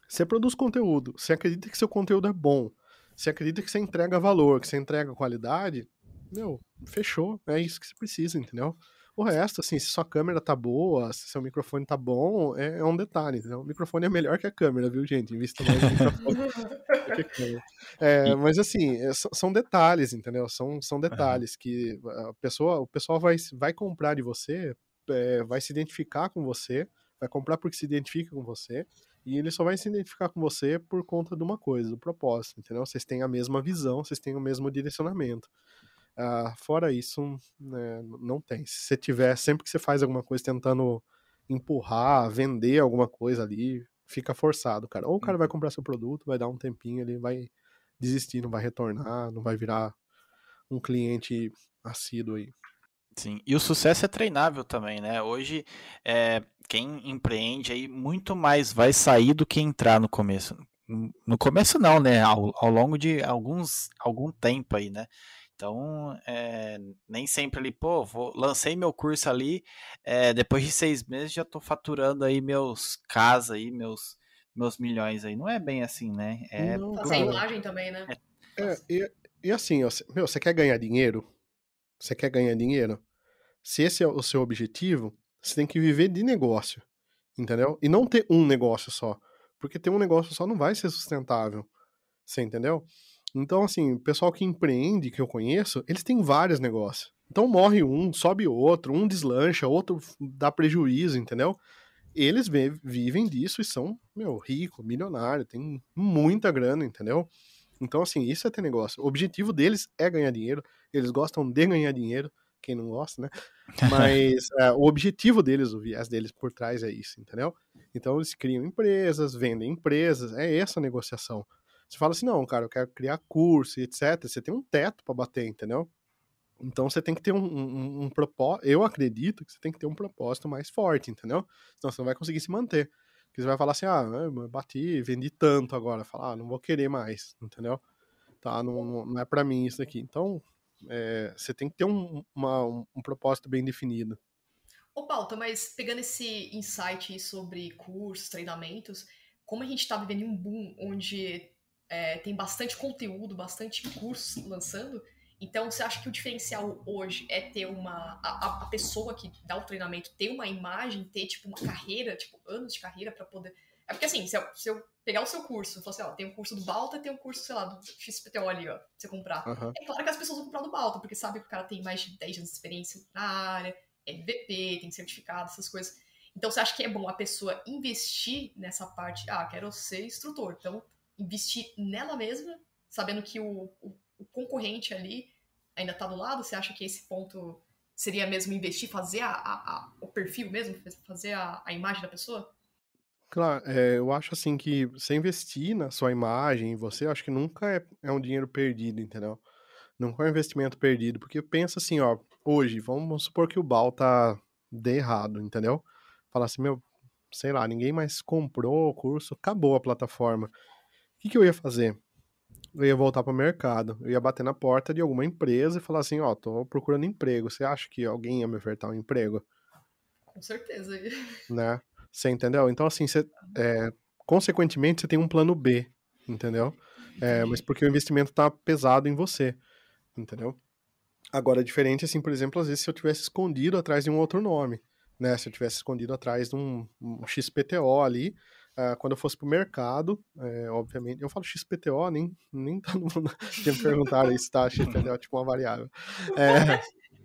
você produz conteúdo, você acredita que seu conteúdo é bom, você acredita que você entrega valor, que você entrega qualidade, meu, fechou. É isso que você precisa, entendeu? O resto, assim, se sua câmera tá boa, se seu microfone tá bom, é, é um detalhe, entendeu? O microfone é melhor que a câmera, viu, gente? Invista mais no microfone *laughs* *laughs* câmera. É, mas assim, é, são detalhes, entendeu? São, são detalhes que a pessoa, o pessoal vai, vai comprar de você, é, vai se identificar com você, vai comprar porque se identifica com você, e ele só vai se identificar com você por conta de uma coisa, do propósito, entendeu? Vocês têm a mesma visão, vocês têm o mesmo direcionamento. Ah, fora isso, né, não tem. Se você tiver, sempre que você faz alguma coisa tentando empurrar, vender alguma coisa ali, fica forçado, cara. Ou o cara vai comprar seu produto, vai dar um tempinho, ele vai desistir, não vai retornar, não vai virar um cliente assíduo aí. Sim, e o sucesso é treinável também, né? Hoje, é, quem empreende aí muito mais vai sair do que entrar no começo. No começo não, né? Ao, ao longo de alguns, algum tempo aí, né? Então, é, nem sempre ali, pô, vou, lancei meu curso ali, é, depois de seis meses já tô faturando aí meus casas aí, meus, meus milhões aí. Não é bem assim, né? É, Não, cara. imagem também, né? É, e, e assim, ó, meu, você quer ganhar dinheiro? Você quer ganhar dinheiro? Se esse é o seu objetivo, você tem que viver de negócio, entendeu? E não ter um negócio só, porque ter um negócio só não vai ser sustentável, você entendeu? Então, assim, o pessoal que empreende, que eu conheço, eles têm vários negócios. Então morre um, sobe outro, um deslancha, outro dá prejuízo, entendeu? Eles ve- vivem disso e são, meu, rico, milionário, tem muita grana, entendeu? Então, assim, isso é ter negócio. O objetivo deles é ganhar dinheiro. Eles gostam de ganhar dinheiro. Quem não gosta, né? *laughs* Mas é, o objetivo deles, o viés deles por trás é isso, entendeu? Então, eles criam empresas, vendem empresas. É essa a negociação. Você fala assim, não, cara, eu quero criar curso, e etc. Você tem um teto para bater, entendeu? Então, você tem que ter um, um, um propósito. Eu acredito que você tem que ter um propósito mais forte, entendeu? Senão você não vai conseguir se manter. Porque você vai falar assim, ah, eu bati, vendi tanto agora. Falar, ah, não vou querer mais, entendeu? Tá, não, não- é pra mim isso daqui. Então, é, você tem que ter um, uma- um, propósito bem definido. Ô, Pauta, mas pegando esse insight sobre cursos, treinamentos, como a gente está vivendo um boom onde é, tem bastante conteúdo, bastante cursos lançando, então você acha que o diferencial hoje é ter uma. A, a- pessoa que dá o treinamento ter uma imagem, ter tipo uma carreira, tipo anos de carreira para poder. É porque assim, se eu, se eu pegar o seu curso falar assim, ó, tem um curso do Balta, tem um curso, sei lá, do XPTO ali, ó, pra você comprar. Aham. É claro que as pessoas vão comprar do Balta, porque sabe que o cara tem mais de 10 anos de experiência na área, é MVP, tem certificado, essas coisas. Então você acha que é bom a pessoa investir nessa parte? Ah, quero ser instrutor. Então, investir nela mesma, sabendo que o, o, o concorrente ali ainda tá do lado? Você acha que esse ponto seria mesmo investir, fazer a, a- a- o perfil mesmo, fazer a, imagem da pessoa? Claro, é, eu acho assim que você investir na sua imagem, em você, acho que nunca é, é um dinheiro perdido, entendeu? Nunca é um investimento perdido, porque pensa assim, ó, hoje, vamos supor que o Bal tá de errado, entendeu? Falar assim, meu, sei lá, ninguém mais comprou o curso, acabou a plataforma. O que, que eu ia fazer? Eu ia voltar para o mercado, eu ia bater na porta de alguma empresa e falar assim, ó, tô procurando emprego, você acha que alguém ia me ofertar um emprego? Com certeza. né? Você entendeu? Então, assim, você, é, consequentemente, você tem um plano B, entendeu? É, mas porque o investimento tá pesado em você, entendeu? Agora, diferente, assim, por exemplo, às vezes se eu tivesse escondido atrás de um outro nome, né? Se eu tivesse escondido atrás de um, um XPTO ali, ah, quando eu fosse pro mercado, é, obviamente, eu falo XPTO, nem, nem todo mundo *laughs* tinha me perguntado isso, tá? XPTO é tipo uma variável. É,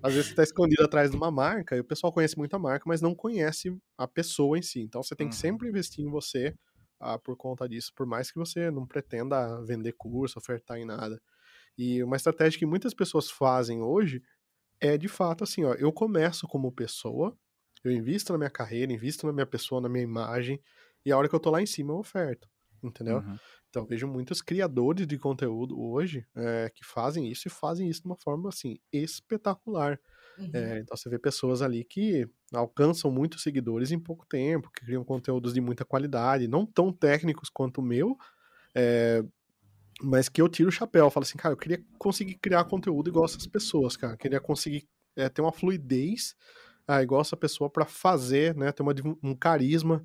às vezes você tá escondido atrás de uma marca e o pessoal conhece muito a marca, mas não conhece a pessoa em si. Então você tem que Uhum. sempre investir em você ah, por conta disso, por mais que você não pretenda vender curso, ofertar em nada. E uma estratégia que muitas pessoas fazem hoje é de fato assim, ó, eu começo como pessoa, eu invisto na minha carreira, invisto na minha pessoa, na minha imagem, e a hora que eu tô lá em cima eu oferto, entendeu? Uhum. Então, eu vejo muitos criadores de conteúdo hoje é, que fazem isso e fazem isso de uma forma, assim, espetacular. Uhum. É, então, você vê pessoas ali que alcançam muitos seguidores em pouco tempo, que criam conteúdos de muita qualidade, não tão técnicos quanto o meu, é, mas que eu tiro o chapéu. Eu falo assim, cara, eu queria conseguir criar conteúdo igual essas pessoas, cara. Eu queria conseguir é, ter uma fluidez ah, igual essa pessoa para fazer, né? Ter uma, um carisma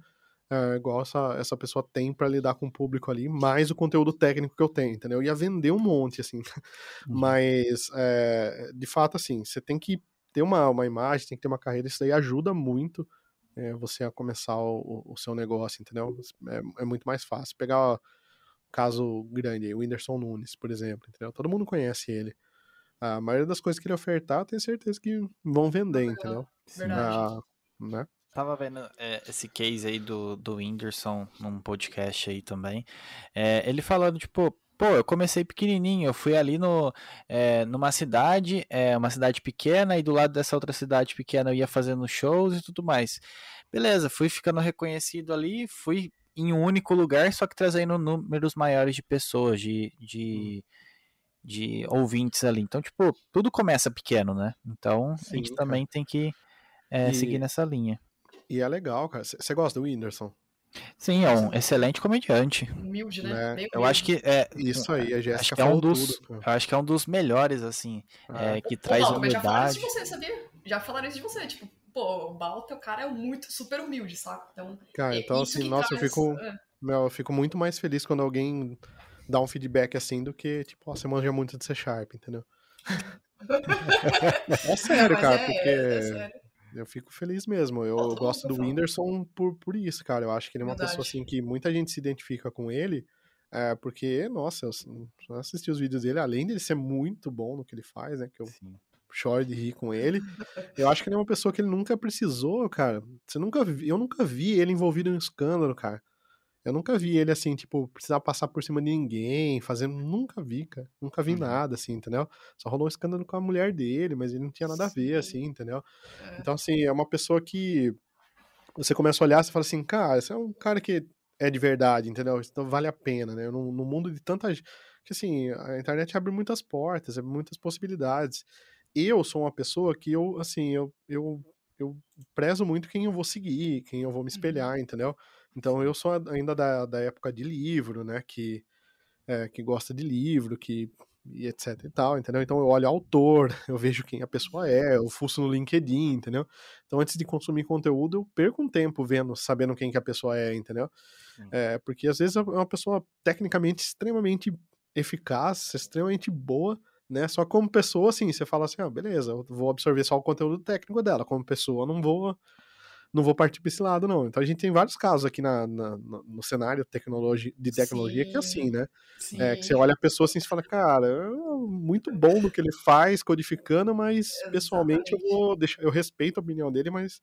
é, igual essa, essa pessoa tem para lidar com o público ali, mais o conteúdo técnico que eu tenho, entendeu? Eu ia vender um monte, assim. *laughs* Uhum. Mas, é, de fato, assim, você tem que ter uma, uma imagem, tem que ter uma carreira, isso daí ajuda muito é, você a começar o, o, seu negócio, entendeu? É, é muito mais fácil. Pegar um caso grande o Whindersson Nunes, por exemplo, entendeu? Todo mundo conhece ele. A maioria das coisas que ele ofertar, eu tenho certeza que vão vender, entendeu? Verdade. Ah, né? Tava vendo é, esse case aí do, do Whindersson num podcast aí também. É, ele falando, tipo, pô, eu comecei pequenininho, eu fui ali no, é, numa cidade, é, uma cidade pequena, e do lado dessa outra cidade pequena eu ia fazendo shows e tudo mais. Beleza, fui ficando reconhecido ali, fui em um único lugar, só que trazendo números maiores de pessoas, de, de, de ouvintes ali. Então, tipo, tudo começa pequeno, né? Então, Sim, a gente cara. também tem que é, e... seguir nessa linha. E é legal, cara. Você gosta do Whindersson? Sim, é um excelente comediante. Humilde, né? né? Eu acho que é isso aí, a Jéssica é um dos, tudo, Eu acho que é um dos melhores assim, ah. é, que traz humildade. já falaram isso de você, sabia? Já falaram isso de você, tipo, pô, o Balta, o cara é muito super humilde, sabe? Então, cara, então assim, nossa, traz... eu fico, é. meu, eu fico muito mais feliz quando alguém dá um feedback assim do que tipo, você manja muito de C Sharp, entendeu? *laughs* é sério, cara, é, porque é sério eu fico feliz mesmo. Eu gosto do Whindersson por, por isso, cara. Eu acho que ele é uma Verdade. pessoa assim que muita gente se identifica com ele. É, porque, nossa, eu assisti os vídeos dele, além de ele ser muito bom no que ele faz, né? Que eu Sim. choro de rir com ele. *laughs* eu acho que ele é uma pessoa que ele nunca precisou, cara. Você nunca vi, eu nunca vi ele envolvido em um escândalo, cara. Eu nunca vi ele assim, tipo, precisar passar por cima de ninguém, fazendo. Nunca vi, cara. Nunca vi uhum. nada, assim, entendeu? Só rolou um escândalo com a mulher dele, mas ele não tinha nada a ver, assim, entendeu? É. Então, assim, é uma pessoa que você começa a olhar e fala assim, cara, esse é um cara que é de verdade, entendeu? Então vale a pena, né? No, no mundo de tanta gente. Que assim, a internet abre muitas portas, abre muitas possibilidades. Eu sou uma pessoa que eu, assim, eu, eu, eu prezo muito quem eu vou seguir, quem eu vou me uhum. espelhar, entendeu? Então eu sou ainda da, da época de livro, né? Que, é, que gosta de livro, que e etc e tal, entendeu? Então eu olho o autor, *laughs* eu vejo quem a pessoa é, eu fuço no LinkedIn, entendeu? Então antes de consumir conteúdo, eu perco um tempo vendo, sabendo quem que a pessoa é, entendeu? É, porque às vezes é uma pessoa tecnicamente extremamente eficaz, extremamente boa, né? Só como pessoa, assim, você fala assim, ah, beleza, eu vou absorver só o conteúdo técnico dela, como pessoa, não vou não vou partir para esse lado, não. Então a gente tem vários casos aqui na, na no cenário tecnologia, de tecnologia Sim. que é assim, né? É, que você olha a pessoa assim e fala, cara, é muito bom do que ele faz, codificando, mas Exatamente. pessoalmente eu vou deixar, eu respeito a opinião dele, mas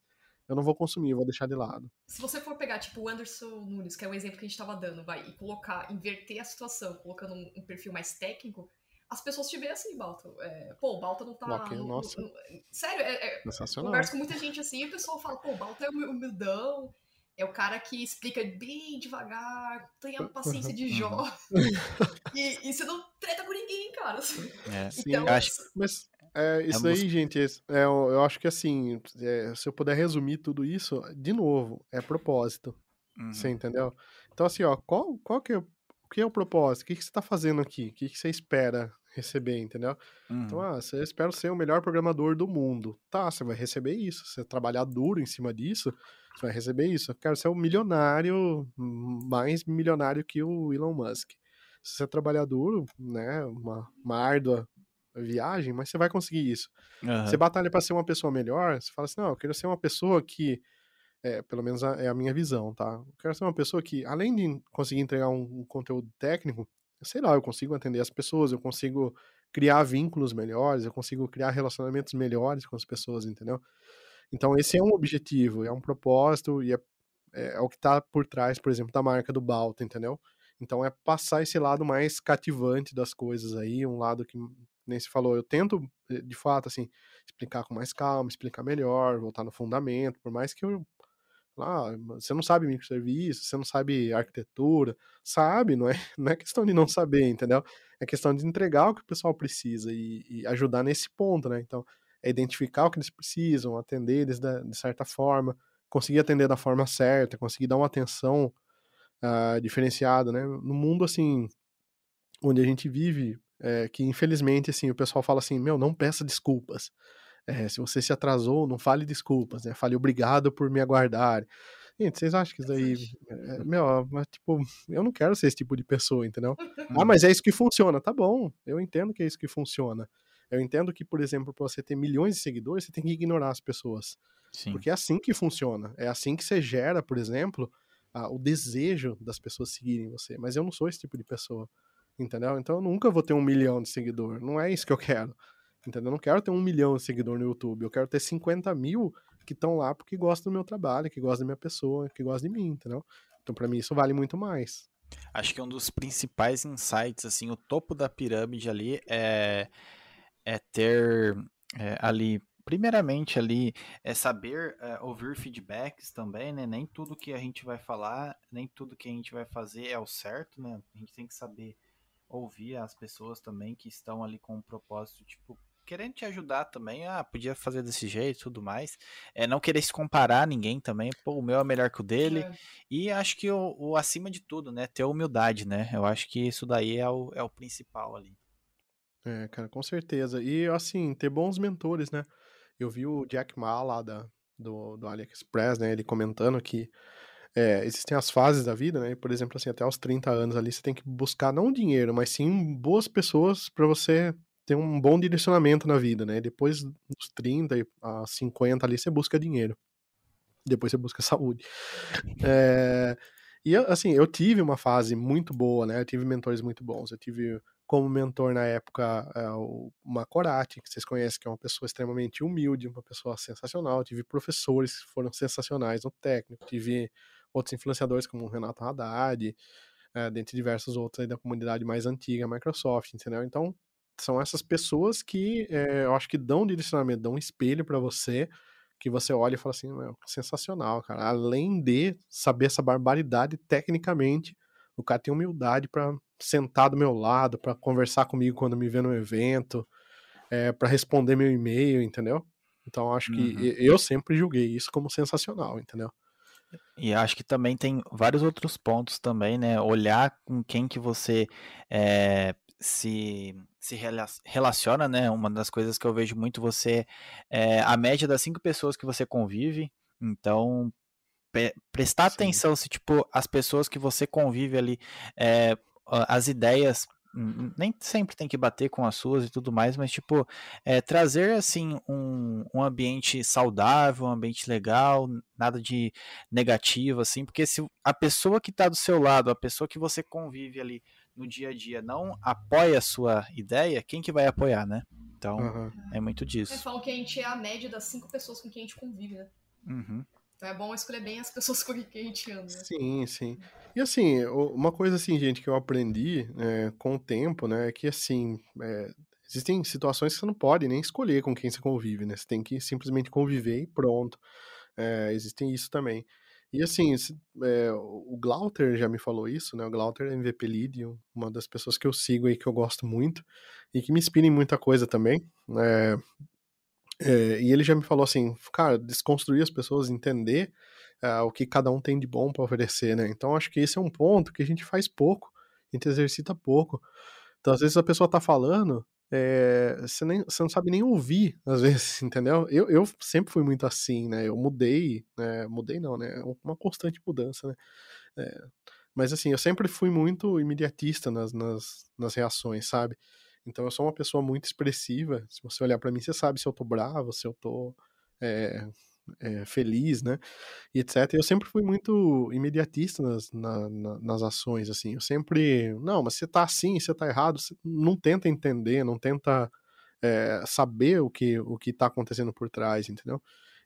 eu não vou consumir, eu vou deixar de lado. Se você for pegar, tipo, o Anderson Nunes, que é o exemplo que a gente estava dando, vai, e colocar, inverter a situação, colocando um, um perfil mais técnico, as pessoas te veem assim, Balta. É, pô, o Balta não tá. Okay, no, nossa. No, sério, é, é, Sensacional. converso com muita gente assim e o pessoal fala, pô, o Balta é humildão. É o cara que explica bem devagar, tem a paciência de Jó. *laughs* e, e você não treta com ninguém, cara. É, *laughs* sim, então, acho... Mas é, isso é aí, gente, é, eu, eu, acho que assim, é, se eu puder resumir tudo isso, de novo, é propósito. Uhum. Você entendeu? Então, assim, ó, qual, qual que é o que é o propósito? O que, que você está fazendo aqui? O que, que você espera receber, entendeu? Então, uhum. Então, ah, você espera ser o melhor programador do mundo. Tá, você vai receber isso. Se você trabalhar duro em cima disso, você vai receber isso. Eu quero ser o milionário, mais milionário que o Elon Musk. Se você trabalhar duro, né, uma, uma árdua viagem, mas você vai conseguir isso. Uhum. Você batalha para ser uma pessoa melhor, você fala assim, não, eu quero ser uma pessoa que é, pelo menos é a minha visão, tá? Eu quero ser uma pessoa que, além de conseguir entregar um, um conteúdo técnico, sei lá, eu consigo atender as pessoas, eu consigo criar vínculos melhores, eu consigo criar relacionamentos melhores com as pessoas, entendeu? Então esse é um objetivo, é um propósito e é, é, é o que está por trás, por exemplo, da marca do Balto, entendeu? Então é passar esse lado mais cativante das coisas aí, um lado que nem se falou, eu tento eh, de fato assim explicar com mais calma, explicar melhor, voltar no fundamento, por mais que eu ah, você não sabe microserviços, você não sabe arquitetura, sabe, não é, *laughs* não é questão de não saber, entendeu? É questão de entregar o que o pessoal precisa e, e ajudar nesse ponto, né? Então, é identificar o que eles precisam, atender eles da, de certa forma, conseguir atender da forma certa, conseguir dar uma atenção uh, diferenciada, né? No mundo, assim, onde a gente vive, é, que infelizmente, assim, o pessoal fala assim, meu, não peça desculpas. É, se você se atrasou, não fale desculpas, né? Fale obrigado por me aguardar. Gente, vocês acham que isso daí. É, meu, mas, tipo, eu não quero ser esse tipo de pessoa, entendeu? *laughs* Ah, mas é isso que funciona. Tá bom, eu entendo que é isso que funciona. Eu entendo que, por exemplo, para você ter milhões de seguidores, você tem que ignorar as pessoas. Sim. Porque é assim que funciona. É assim que você gera, por exemplo, a, o desejo das pessoas seguirem você. Mas eu não sou esse tipo de pessoa. Entendeu? Então eu nunca vou ter um milhão de seguidores. Não é isso que eu quero. Entendeu? Eu não quero ter um milhão de seguidores no YouTube. Eu quero ter 50 mil que estão lá porque gostam do meu trabalho, que gostam da minha pessoa, que gostam de mim, entendeu? Então, para mim, isso vale muito mais. Acho que um dos principais insights, assim, o topo da pirâmide ali é, é ter é, ali primeiramente ali é saber é, ouvir feedbacks também, né? Nem tudo que a gente vai falar, nem tudo que a gente vai fazer é o certo, né? A gente tem que saber ouvir as pessoas também que estão ali com um propósito, tipo, querendo te ajudar também, ah, podia fazer desse jeito e tudo mais. É, não querer se comparar a ninguém também, pô, o meu é melhor que o dele. É. E acho que o, o, acima de tudo, né, ter humildade, né? Eu acho que isso daí é o, é o principal ali. É, cara, com certeza. E assim, ter bons mentores, né? Eu vi o Jack Ma lá da, do, do AliExpress, né? Ele comentando que é, existem as fases da vida, né? Por exemplo, assim, até os 30 anos ali, você tem que buscar não dinheiro, mas sim boas pessoas para você ter um bom direcionamento na vida, né? Depois dos 30 a 50 ali, você busca dinheiro. Depois você busca *laughs* saúde. É, e assim, eu tive uma fase muito boa, né? Eu tive mentores muito bons. Eu tive como mentor na época é, o Macorati, que vocês conhecem, que é uma pessoa extremamente humilde, uma pessoa sensacional. Eu tive professores que foram sensacionais no técnico, tive outros influenciadores como o Renato Haddad, é, dentre diversos outros da comunidade mais antiga, Microsoft, entendeu? Então, são essas pessoas que é, eu acho que dão direcionamento, dão um espelho para você, que você olha e fala assim, sensacional, cara. Além de saber essa barbaridade tecnicamente, o cara tem humildade para sentar do meu lado, para conversar comigo quando me vê no evento, é, para responder meu e-mail, entendeu? Então acho que uhum. eu sempre julguei isso como sensacional, entendeu? E acho que também tem vários outros pontos também, né? Olhar com quem que você é, se, se relaciona, né? Uma das coisas que eu vejo muito você é a média das cinco pessoas que você convive. Então, prestar Sim. atenção se, tipo, as pessoas que você convive ali, é, as ideias nem sempre tem que bater com as suas e tudo mais, mas tipo, é, trazer assim um, um ambiente saudável, um ambiente legal, nada de negativo, assim, porque se a pessoa que está do seu lado, a pessoa que você convive ali no dia a dia não apoia a sua ideia, quem que vai apoiar, né? Então, uhum. é muito disso. Eles falam que a gente é a média das cinco pessoas com quem a gente convive, né? Uhum. Então é bom escolher bem as pessoas com quem a gente anda. Né? Sim, sim. E assim, uma coisa assim, gente, que eu aprendi é, com o tempo, né, é que assim, é, existem situações que você não pode nem escolher com quem você convive, né? Você tem que simplesmente conviver e pronto. É, existem isso também. E assim, é, o Glauter já me falou isso, né? O Glauter é MVP Lead, uma das pessoas que eu sigo aí que eu gosto muito e que me inspira em muita coisa também. É, é, e ele já me falou assim, cara, desconstruir as pessoas, entender uh, o que cada um tem de bom para oferecer, né? Então acho que esse é um ponto que a gente faz pouco, a gente exercita pouco. Então às vezes a pessoa tá falando, é, você, nem, você não sabe nem ouvir, às *laughs* vezes, entendeu? Eu, eu sempre fui muito assim, né? Eu mudei, né? Mudei não, né? É uma constante mudança, né? É, mas assim, eu sempre fui muito imediatista nas, nas, nas reações, sabe? Então eu sou uma pessoa muito expressiva. Se você olhar para mim, você sabe se eu tô bravo, se eu tô é, é, feliz, né? E etc. Eu sempre fui muito imediatista nas, na, na, nas ações, assim. Eu sempre, não, mas você tá assim, você tá errado. Você não tenta entender, não tenta é, saber o que o que tá acontecendo por trás, entendeu?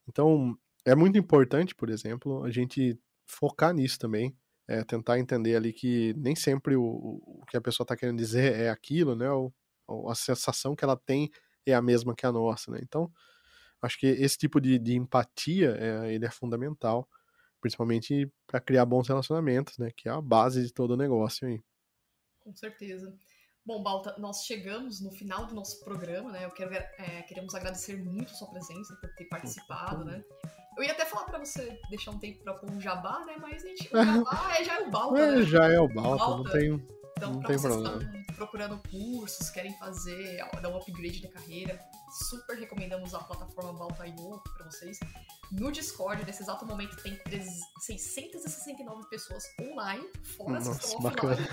Então é muito importante, por exemplo, a gente focar nisso também. É, tentar entender ali que nem sempre o, o que a pessoa está querendo dizer é aquilo, né? Ou a sensação que ela tem é a mesma que a nossa, né? Então, acho que esse tipo de, de empatia é, ele é fundamental, principalmente para criar bons relacionamentos, né? Que é a base de todo o negócio aí. Com certeza. Bom, Balta, nós chegamos no final do nosso programa, né? Eu quero, é, queremos agradecer muito a sua presença por ter participado, né? Eu ia até falar para você deixar um tempo para pôr um jabá, né? Mas a gente, o jabá é, já é o Balta, é, né? Já é o Balta, Balta não tem então, não pra vocês que estão procurando cursos, querem fazer, dar um upgrade na carreira, super recomendamos a plataforma Balta.io para vocês. No Discord, nesse exato momento, tem 3, 669 pessoas online, fora Nossa, as que estão bacana. offline.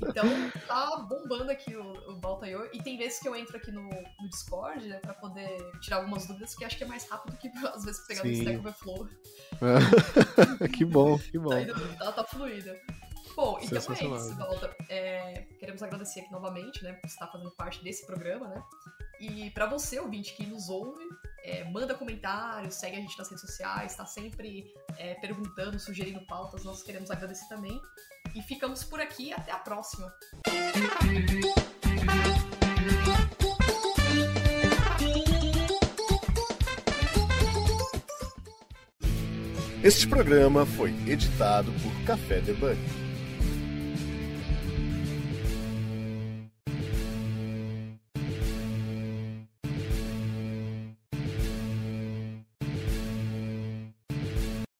Então, tá bombando aqui o, o Balta.io. E tem vezes que eu entro aqui no, no Discord, né, pra poder tirar algumas dúvidas, que acho que é mais rápido que, *laughs* às vezes, pegar no Sim. Stack Overflow. *laughs* que bom, que bom. Tá, indo, tá, tá fluida. Bom, então é isso, Walter. É, queremos agradecer aqui novamente, né, por estar fazendo parte desse programa, né? E pra você, ouvinte, que nos ouve, é, manda comentários, segue a gente nas redes sociais, tá sempre é, perguntando, sugerindo pautas, nós queremos agradecer também. E ficamos por aqui, até a próxima. Este programa foi editado por Café Debug.